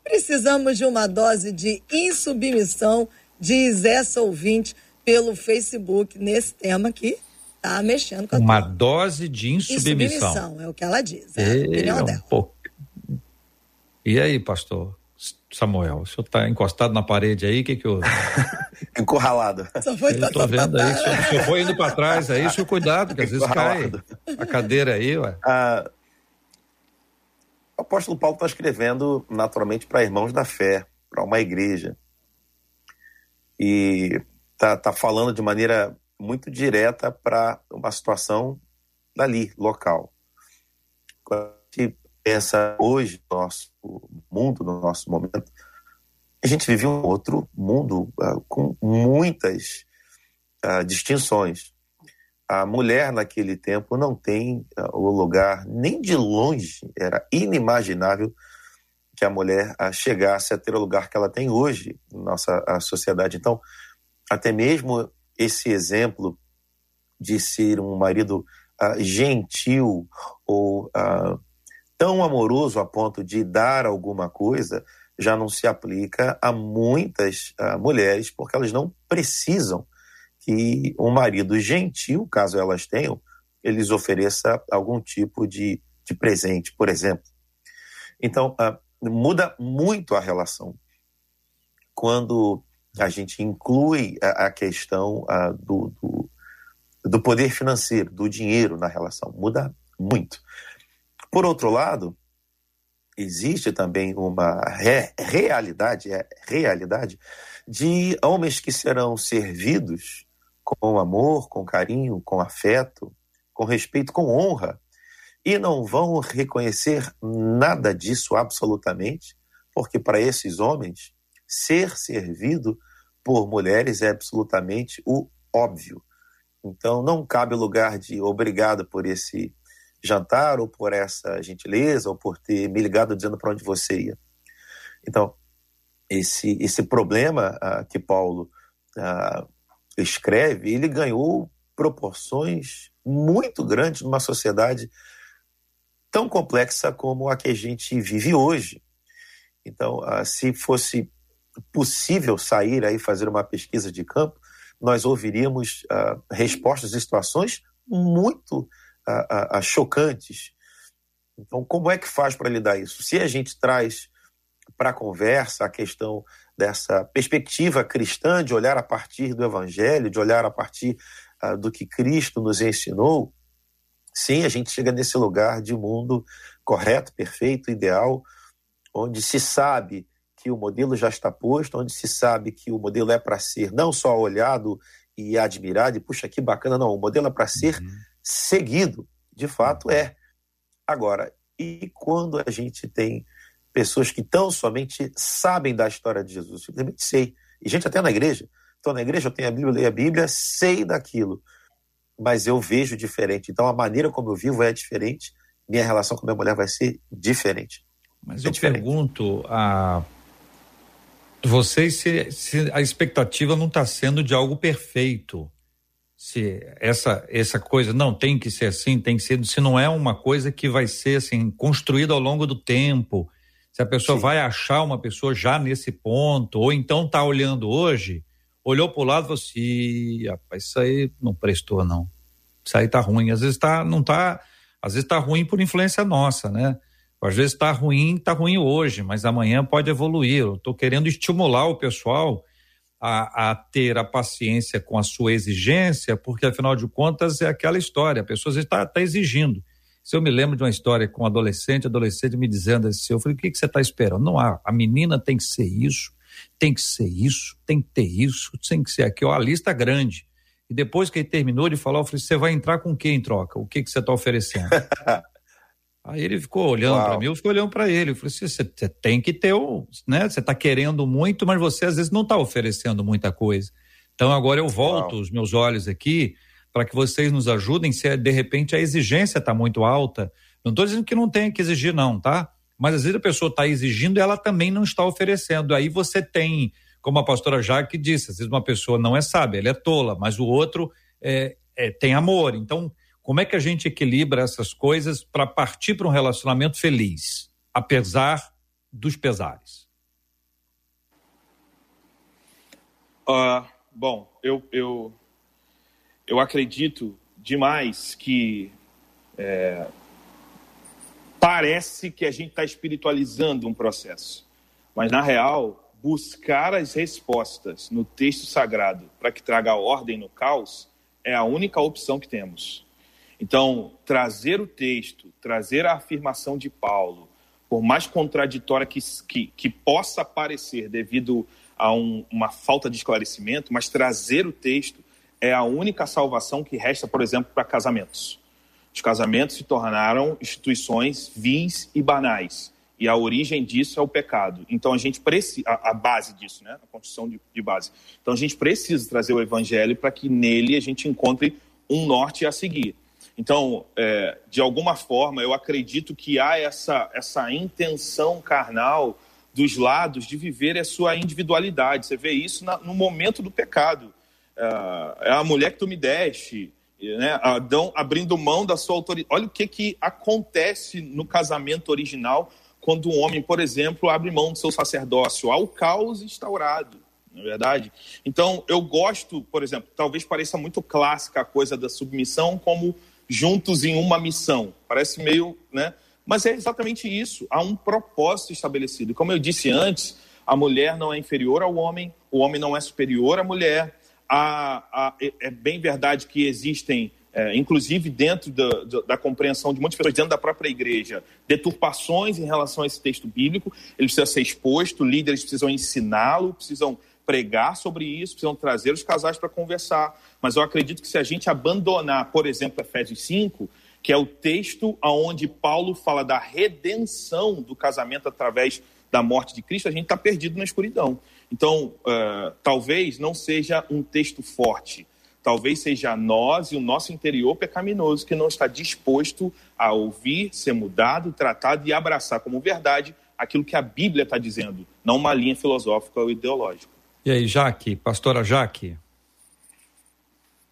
precisamos de uma dose de insubmissão, diz essa ouvinte pelo Facebook nesse tema aqui. Tá mexendo com a Uma tua. dose de insubmissão. insubmissão. É o que ela diz, é e... a opinião dela. Um E aí, pastor? Samuel, o senhor está encostado na parede aí, o que que eu... *laughs* Encurralado. Só foi eu tô vendo aí, o senhor, o senhor foi indo para trás aí, senhor cuidado, que às vezes cai a cadeira aí, ué. Ah, o apóstolo Paulo está escrevendo naturalmente para irmãos da fé, para uma igreja. E está tá falando de maneira muito direta para uma situação dali, local. Quando a gente pensa hoje no nosso mundo, no nosso momento, a gente vive um outro mundo uh, com muitas uh, distinções. A mulher naquele tempo não tem uh, o lugar nem de longe, era inimaginável que a mulher chegasse a ter o lugar que ela tem hoje na nossa sociedade. Então, até mesmo esse exemplo de ser um marido uh, gentil ou uh, tão amoroso a ponto de dar alguma coisa já não se aplica a muitas uh, mulheres, porque elas não precisam que um marido gentil, caso elas tenham, eles ofereça algum tipo de, de presente, por exemplo. Então, muda muito a relação. Quando a gente inclui a, a questão a, do, do, do, poder financeiro, do dinheiro na relação. Muda muito. Por outro lado, existe também uma re, realidade, é, realidade de homens que serão servidos com amor, com carinho, com afeto, com respeito, com honra, e não vão reconhecer nada disso absolutamente, porque para esses homens ser servido por mulheres é absolutamente o óbvio. Então, não cabe lugar de obrigado por esse jantar, ou por essa gentileza, ou por ter me ligado dizendo para onde você ia. Então, esse, esse problema uh, que Paulo uh, escreve, ele ganhou proporções muito grandes numa sociedade tão complexa como a que a gente vive hoje. Então, uh, se fosse possível sair aí fazer uma pesquisa de campo, nós ouviríamos uh, respostas de situações muito uh, uh, chocantes. Então, como é que faz para lidar isso? Se a gente traz para a conversa a questão dessa perspectiva cristã de olhar a partir do Evangelho, de olhar a partir do que Cristo nos ensinou, sim, a gente chega nesse lugar de mundo correto, perfeito, ideal, onde se sabe que o modelo já está posto, onde se sabe que o modelo é para ser não só olhado e admirado, e puxa, que bacana, não, o modelo é para ser uhum. seguido, de fato é. Agora, e quando a gente tem pessoas que tão somente sabem da história de Jesus, simplesmente sei, e gente até na igreja, estou na igreja, eu tenho a Bíblia, eu leio a Bíblia, sei daquilo, mas eu vejo diferente, então a maneira como eu vivo é diferente, minha relação com minha mulher vai ser diferente. Mas é eu diferente. pergunto a vocês, se, se a expectativa não está sendo de algo perfeito, se essa essa coisa não tem que ser assim, tem que ser, se não é uma coisa que vai ser assim construída ao longo do tempo, se a pessoa Sim. vai achar uma pessoa já nesse ponto, ou então está olhando hoje, olhou para o lado e falou assim, rapaz, isso aí não prestou não, isso aí tá ruim, às vezes tá, não tá, às vezes tá ruim por influência nossa, né? Às vezes está ruim, está ruim hoje, mas amanhã pode evoluir. Eu estou querendo estimular o pessoal a, a, ter a paciência com a sua exigência, porque afinal de contas é aquela história, a pessoa está tá exigindo. Se eu me lembro de uma história com um adolescente, adolescente me dizendo assim, eu falei, o que, que você está esperando? Não, a, a menina tem que ser isso, tem que ser isso, tem que ter isso, tem que ser aquilo, a lista grande. E depois que ele terminou de falar, eu falei, você vai entrar com o que em troca? O que, que você está oferecendo? *laughs* Aí ele ficou olhando para mim, eu fiquei olhando para ele. Eu falei assim: você tem que ter o. Né? Você está querendo muito, mas você às vezes não está oferecendo muita coisa. Então agora eu volto Uau. os meus olhos aqui para que vocês nos ajudem se de repente a exigência está muito alta. Não estou dizendo que não tem que exigir, não, tá? Mas às vezes a pessoa está exigindo e ela também não está oferecendo. Aí você tem, como a pastora Jaque disse, às vezes uma pessoa não é sábia, ela é tola, mas o outro é, é, tem amor. Então, como é que a gente equilibra essas coisas para partir para um relacionamento feliz, apesar dos pesares? Uh, bom, eu, eu, eu acredito demais que é, parece que a gente está espiritualizando um processo, mas na real, buscar as respostas no texto sagrado para que traga ordem no caos é a única opção que temos. Então, trazer o texto, trazer a afirmação de Paulo, por mais contraditória que, que, que possa parecer devido a um, uma falta de esclarecimento, mas trazer o texto é a única salvação que resta, por exemplo, para casamentos. Os casamentos se tornaram instituições vis e banais. E a origem disso é o pecado. Então a gente precisa, a, base disso, né? A construção de, de base. Então a gente precisa trazer o evangelho para que nele a gente encontre um norte a seguir. Então, é, de alguma forma, eu acredito que há essa, essa intenção carnal dos lados de viver a sua individualidade. Você vê isso na, no momento do pecado. É, é a mulher que tu me deste, né? Adão abrindo mão da sua autoridade. Olha o que, que acontece no casamento original quando um homem, por exemplo, abre mão do seu sacerdócio. Há o caos instaurado, não é verdade? Então, eu gosto, por exemplo, talvez pareça muito clássica a coisa da submissão como juntos em uma missão. Parece meio, né? Mas é exatamente isso. Há um propósito estabelecido. Como eu disse antes, a mulher não é inferior ao homem, o homem não é superior à mulher. Há, há, é, é bem verdade que existem, é, inclusive dentro da, da, da, compreensão de muitas pessoas, dentro da própria igreja, deturpações em relação a esse texto bíblico. Ele precisa ser exposto, líderes precisam ensiná-lo, precisam pregar sobre isso, precisam trazer os casais para conversar. Mas eu acredito que se a gente abandonar, por exemplo, Efésios 5, que é o texto onde Paulo fala da redenção do casamento através da morte de Cristo, a gente está perdido na escuridão. Então, uh, talvez não seja um texto forte, talvez seja nós e o nosso interior pecaminoso que não está disposto a ouvir, ser mudado, tratado e abraçar como verdade aquilo que a Bíblia está dizendo, não uma linha filosófica ou ideológica. E aí, Jaque, pastora Jaque?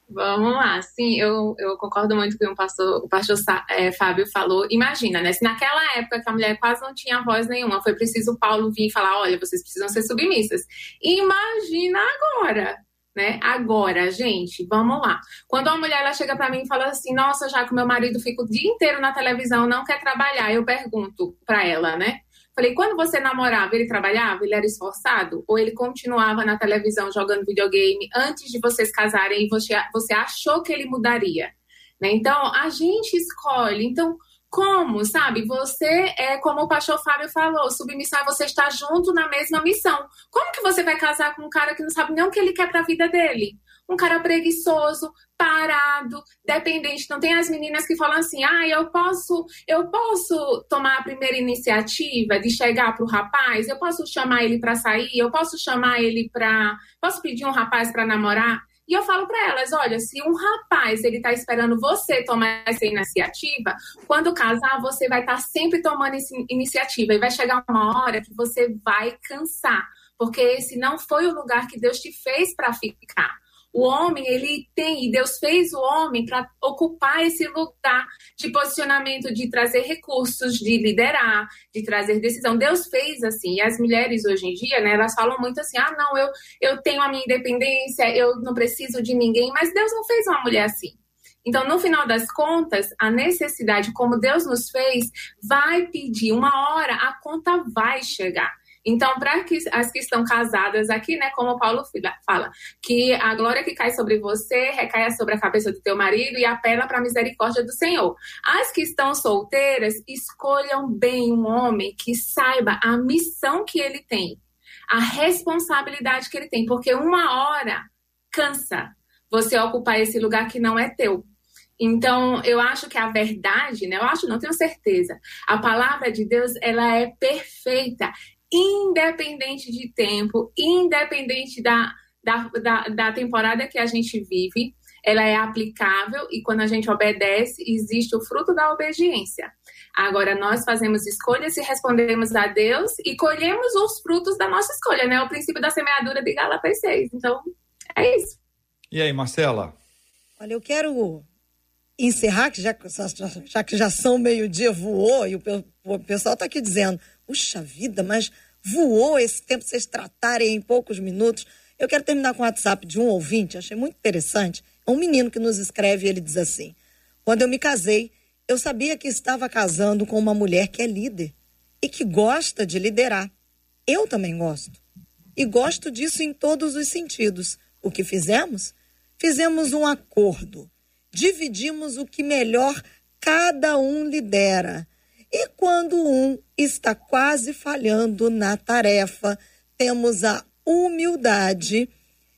Vamos lá, sim, eu, eu concordo muito com o, que o pastor, o pastor é, Fábio falou. Imagina, né? Se naquela época que a mulher quase não tinha voz nenhuma, foi preciso Paulo vir e falar: olha, vocês precisam ser submissas. Imagina agora, né? Agora, gente, vamos lá. Quando uma mulher ela chega para mim e fala assim: nossa, já que meu marido fica o dia inteiro na televisão, não quer trabalhar, eu pergunto para ela, né? Falei, quando você namorava, ele trabalhava? Ele era esforçado? Ou ele continuava na televisão jogando videogame antes de vocês casarem e você, você achou que ele mudaria? Né? Então, a gente escolhe. Então, como, sabe? Você é, como o pastor Fábio falou, submissão é você estar junto na mesma missão. Como que você vai casar com um cara que não sabe nem o que ele quer para a vida dele? Um cara preguiçoso, parado, dependente. Então tem as meninas que falam assim: "Ah, eu posso, eu posso tomar a primeira iniciativa de chegar pro rapaz, eu posso chamar ele para sair, eu posso chamar ele para, posso pedir um rapaz para namorar?" E eu falo para elas, olha, se um rapaz ele tá esperando você tomar essa iniciativa, quando casar você vai estar tá sempre tomando essa iniciativa e vai chegar uma hora que você vai cansar, porque esse não foi o lugar que Deus te fez para ficar. O homem, ele tem, e Deus fez o homem para ocupar esse lugar de posicionamento, de trazer recursos, de liderar, de trazer decisão. Deus fez assim. E as mulheres hoje em dia, né, elas falam muito assim: ah, não, eu, eu tenho a minha independência, eu não preciso de ninguém. Mas Deus não fez uma mulher assim. Então, no final das contas, a necessidade, como Deus nos fez, vai pedir uma hora, a conta vai chegar. Então, para as que estão casadas aqui, né, como Paulo fala, que a glória que cai sobre você recaia sobre a cabeça do teu marido e apela para a misericórdia do Senhor. As que estão solteiras, escolham bem um homem que saiba a missão que ele tem, a responsabilidade que ele tem, porque uma hora cansa você ocupar esse lugar que não é teu. Então, eu acho que a verdade, né? Eu acho, não tenho certeza. A palavra de Deus, ela é perfeita independente de tempo, independente da, da, da, da temporada que a gente vive. ela é aplicável e quando a gente obedece, existe o fruto da obediência. Agora, nós fazemos escolhas e respondemos a Deus e colhemos os frutos da nossa escolha, né? O princípio da semeadura de Galatas 6. Então, é isso. E aí, Marcela? Olha, eu quero encerrar, que já, já que já são meio-dia, voou, e o, o pessoal está aqui dizendo, puxa vida, mas voou esse tempo vocês tratarem em poucos minutos. Eu quero terminar com o WhatsApp de um ouvinte, achei muito interessante. É um menino que nos escreve e ele diz assim: Quando eu me casei, eu sabia que estava casando com uma mulher que é líder e que gosta de liderar. Eu também gosto. E gosto disso em todos os sentidos. O que fizemos? Fizemos um acordo. Dividimos o que melhor cada um lidera. E quando um está quase falhando na tarefa, temos a humildade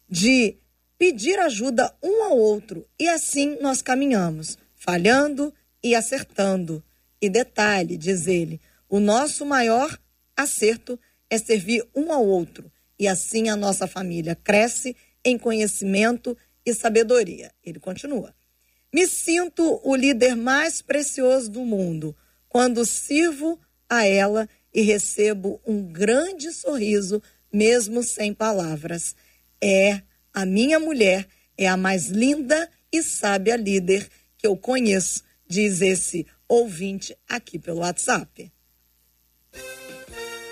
de pedir ajuda um ao outro e assim nós caminhamos, falhando e acertando. E detalhe, diz ele, o nosso maior acerto é servir um ao outro. E assim a nossa família cresce em conhecimento e sabedoria. Ele continua. Me sinto o líder mais precioso do mundo quando sirvo a ela e recebo um grande sorriso, mesmo sem palavras. É a minha mulher, é a mais linda e sábia líder que eu conheço diz esse ouvinte aqui pelo WhatsApp.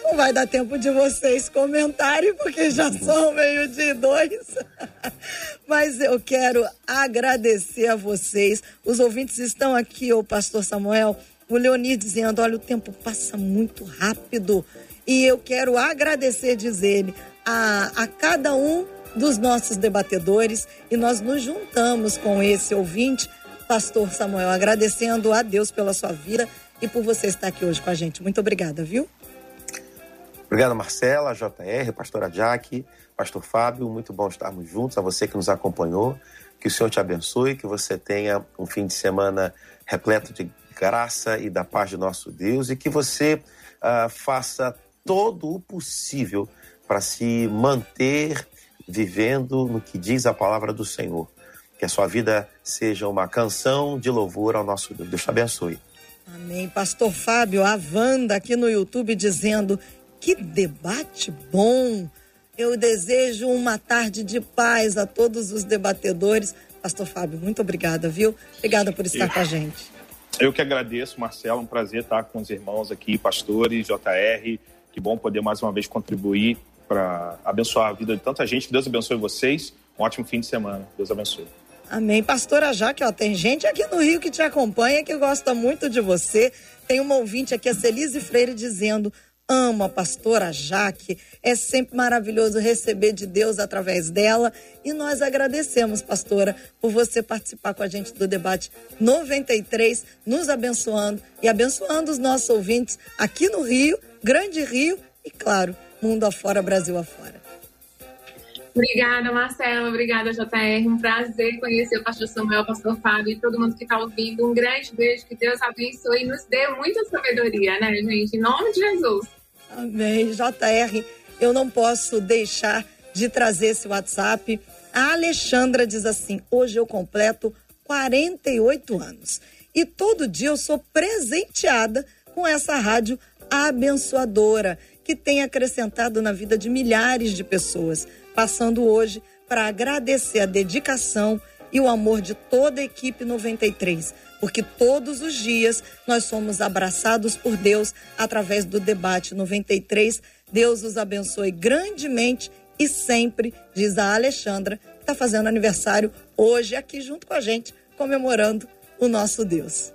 Não vai dar tempo de vocês comentarem, porque já são meio de dois. *laughs* Mas eu quero agradecer a vocês. Os ouvintes estão aqui, o pastor Samuel, o Leonir dizendo: olha, o tempo passa muito rápido. E eu quero agradecer, diz ele, a, a cada um dos nossos debatedores e nós nos juntamos com esse ouvinte Pastor Samuel, agradecendo a Deus pela sua vida e por você estar aqui hoje com a gente. Muito obrigada, viu? Obrigado, Marcela, JR, pastora Jaque, pastor Fábio, muito bom estarmos juntos, a você que nos acompanhou, que o Senhor te abençoe, que você tenha um fim de semana repleto de graça e da paz de nosso Deus e que você uh, faça todo o possível para se manter vivendo no que diz a palavra do Senhor que a sua vida seja uma canção de louvor ao nosso Deus. Deus te abençoe. Amém. Pastor Fábio, a Wanda aqui no YouTube dizendo que debate bom. Eu desejo uma tarde de paz a todos os debatedores. Pastor Fábio, muito obrigada, viu? Obrigada por estar com a gente. Eu que agradeço, Marcelo. Um prazer estar com os irmãos aqui, pastores, JR. Que bom poder mais uma vez contribuir para abençoar a vida de tanta gente. Deus abençoe vocês. Um ótimo fim de semana. Deus abençoe. Amém. Pastora Jaque, ó, tem gente aqui no Rio que te acompanha, que gosta muito de você. Tem uma ouvinte aqui, a Celise Freire, dizendo: amo a pastora Jaque. É sempre maravilhoso receber de Deus através dela. E nós agradecemos, pastora, por você participar com a gente do debate 93, nos abençoando e abençoando os nossos ouvintes aqui no Rio, Grande Rio e, claro, mundo afora, Brasil afora. Obrigada, Marcela. Obrigada, JR. Um prazer conhecer o pastor Samuel, o pastor Fábio e todo mundo que está ouvindo. Um grande beijo. Que Deus abençoe e nos dê muita sabedoria, né, gente? Em nome de Jesus. Amém. JR, eu não posso deixar de trazer esse WhatsApp. A Alexandra diz assim: hoje eu completo 48 anos. E todo dia eu sou presenteada com essa rádio abençoadora que tem acrescentado na vida de milhares de pessoas passando hoje para agradecer a dedicação e o amor de toda a equipe 93, porque todos os dias nós somos abraçados por Deus através do debate 93. Deus os abençoe grandemente e sempre, diz a Alexandra, que está fazendo aniversário hoje aqui junto com a gente, comemorando o nosso Deus.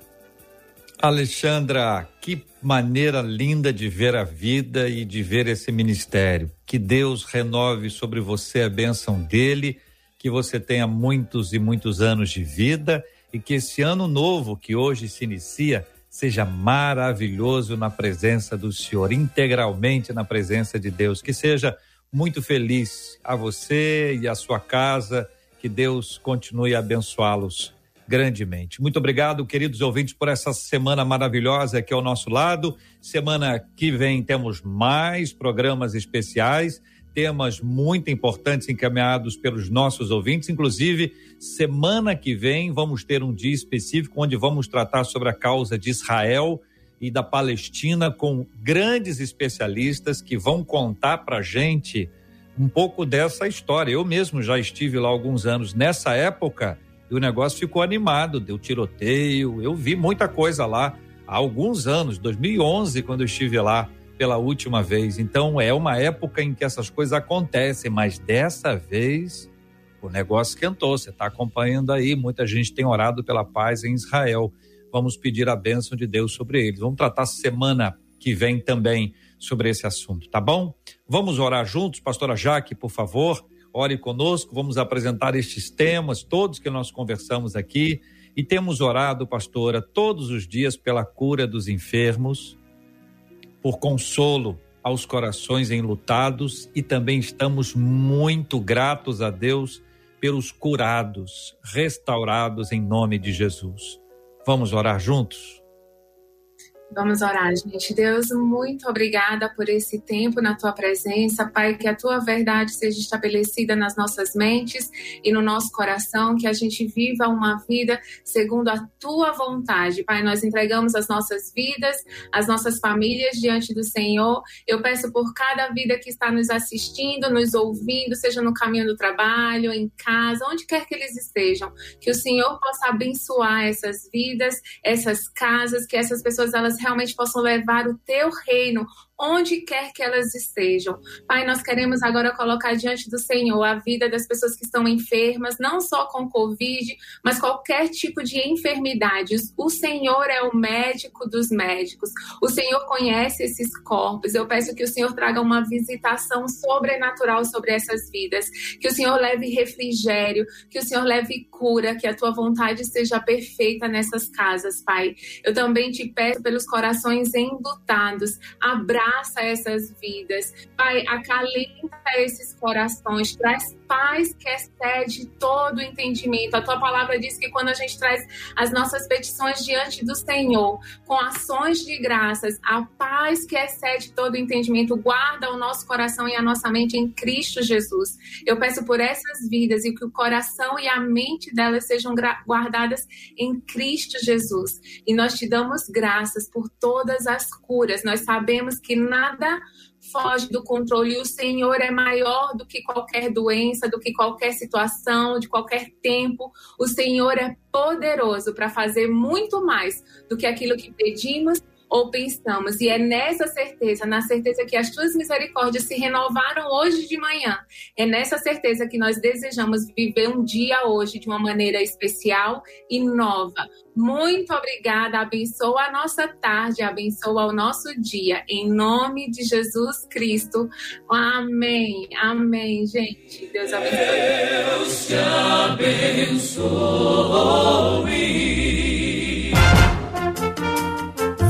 Alexandra, que maneira linda de ver a vida e de ver esse ministério. Que Deus renove sobre você a bênção dele, que você tenha muitos e muitos anos de vida e que esse ano novo que hoje se inicia seja maravilhoso na presença do Senhor, integralmente na presença de Deus. Que seja muito feliz a você e a sua casa. Que Deus continue a abençoá-los grandemente. Muito obrigado, queridos ouvintes, por essa semana maravilhosa aqui ao nosso lado. Semana que vem temos mais programas especiais. Temas muito importantes encaminhados pelos nossos ouvintes. Inclusive, semana que vem vamos ter um dia específico onde vamos tratar sobre a causa de Israel e da Palestina com grandes especialistas que vão contar para gente um pouco dessa história. Eu mesmo já estive lá alguns anos nessa época e o negócio ficou animado, deu tiroteio, eu vi muita coisa lá há alguns anos, 2011, quando eu estive lá pela última vez. Então é uma época em que essas coisas acontecem, mas dessa vez o negócio esquentou. Você está acompanhando aí, muita gente tem orado pela paz em Israel. Vamos pedir a bênção de Deus sobre eles. Vamos tratar semana que vem também sobre esse assunto, tá bom? Vamos orar juntos, pastora Jaque, por favor, ore conosco, vamos apresentar estes temas, todos que nós conversamos aqui, e temos orado, pastora, todos os dias pela cura dos enfermos, por consolo aos corações enlutados e também estamos muito gratos a Deus pelos curados, restaurados em nome de Jesus. Vamos orar juntos? Vamos orar, gente. Deus, muito obrigada por esse tempo na tua presença. Pai, que a tua verdade seja estabelecida nas nossas mentes e no nosso coração, que a gente viva uma vida segundo a tua vontade. Pai, nós entregamos as nossas vidas, as nossas famílias diante do Senhor. Eu peço por cada vida que está nos assistindo, nos ouvindo, seja no caminho do trabalho, em casa, onde quer que eles estejam, que o Senhor possa abençoar essas vidas, essas casas, que essas pessoas elas realmente possam levar o teu reino onde quer que elas estejam. Pai, nós queremos agora colocar diante do Senhor a vida das pessoas que estão enfermas, não só com Covid, mas qualquer tipo de enfermidades. O Senhor é o médico dos médicos. O Senhor conhece esses corpos. Eu peço que o Senhor traga uma visitação sobrenatural sobre essas vidas. Que o Senhor leve refrigério, que o Senhor leve cura, que a tua vontade seja perfeita nessas casas, Pai. Eu também te peço pelos corações enlutados. Abraça essas vidas. Pai, acalenta esses corações, traz paz que excede todo o entendimento. A tua palavra diz que quando a gente traz as nossas petições diante do Senhor, com ações de graças, a paz que excede todo o entendimento guarda o nosso coração e a nossa mente em Cristo Jesus. Eu peço por essas vidas e que o coração e a mente delas sejam guardadas em Cristo Jesus. E nós te damos graças por todas as curas. Nós sabemos que nada foge do controle. O Senhor é maior do que qualquer doença, do que qualquer situação, de qualquer tempo. O Senhor é poderoso para fazer muito mais do que aquilo que pedimos ou pensamos. E é nessa certeza, na certeza que as tuas misericórdias se renovaram hoje de manhã, é nessa certeza que nós desejamos viver um dia hoje de uma maneira especial e nova. Muito obrigada, abençoa a nossa tarde, abençoa o nosso dia, em nome de Jesus Cristo. Amém, amém, gente. Deus abençoe. Deus te abençoe.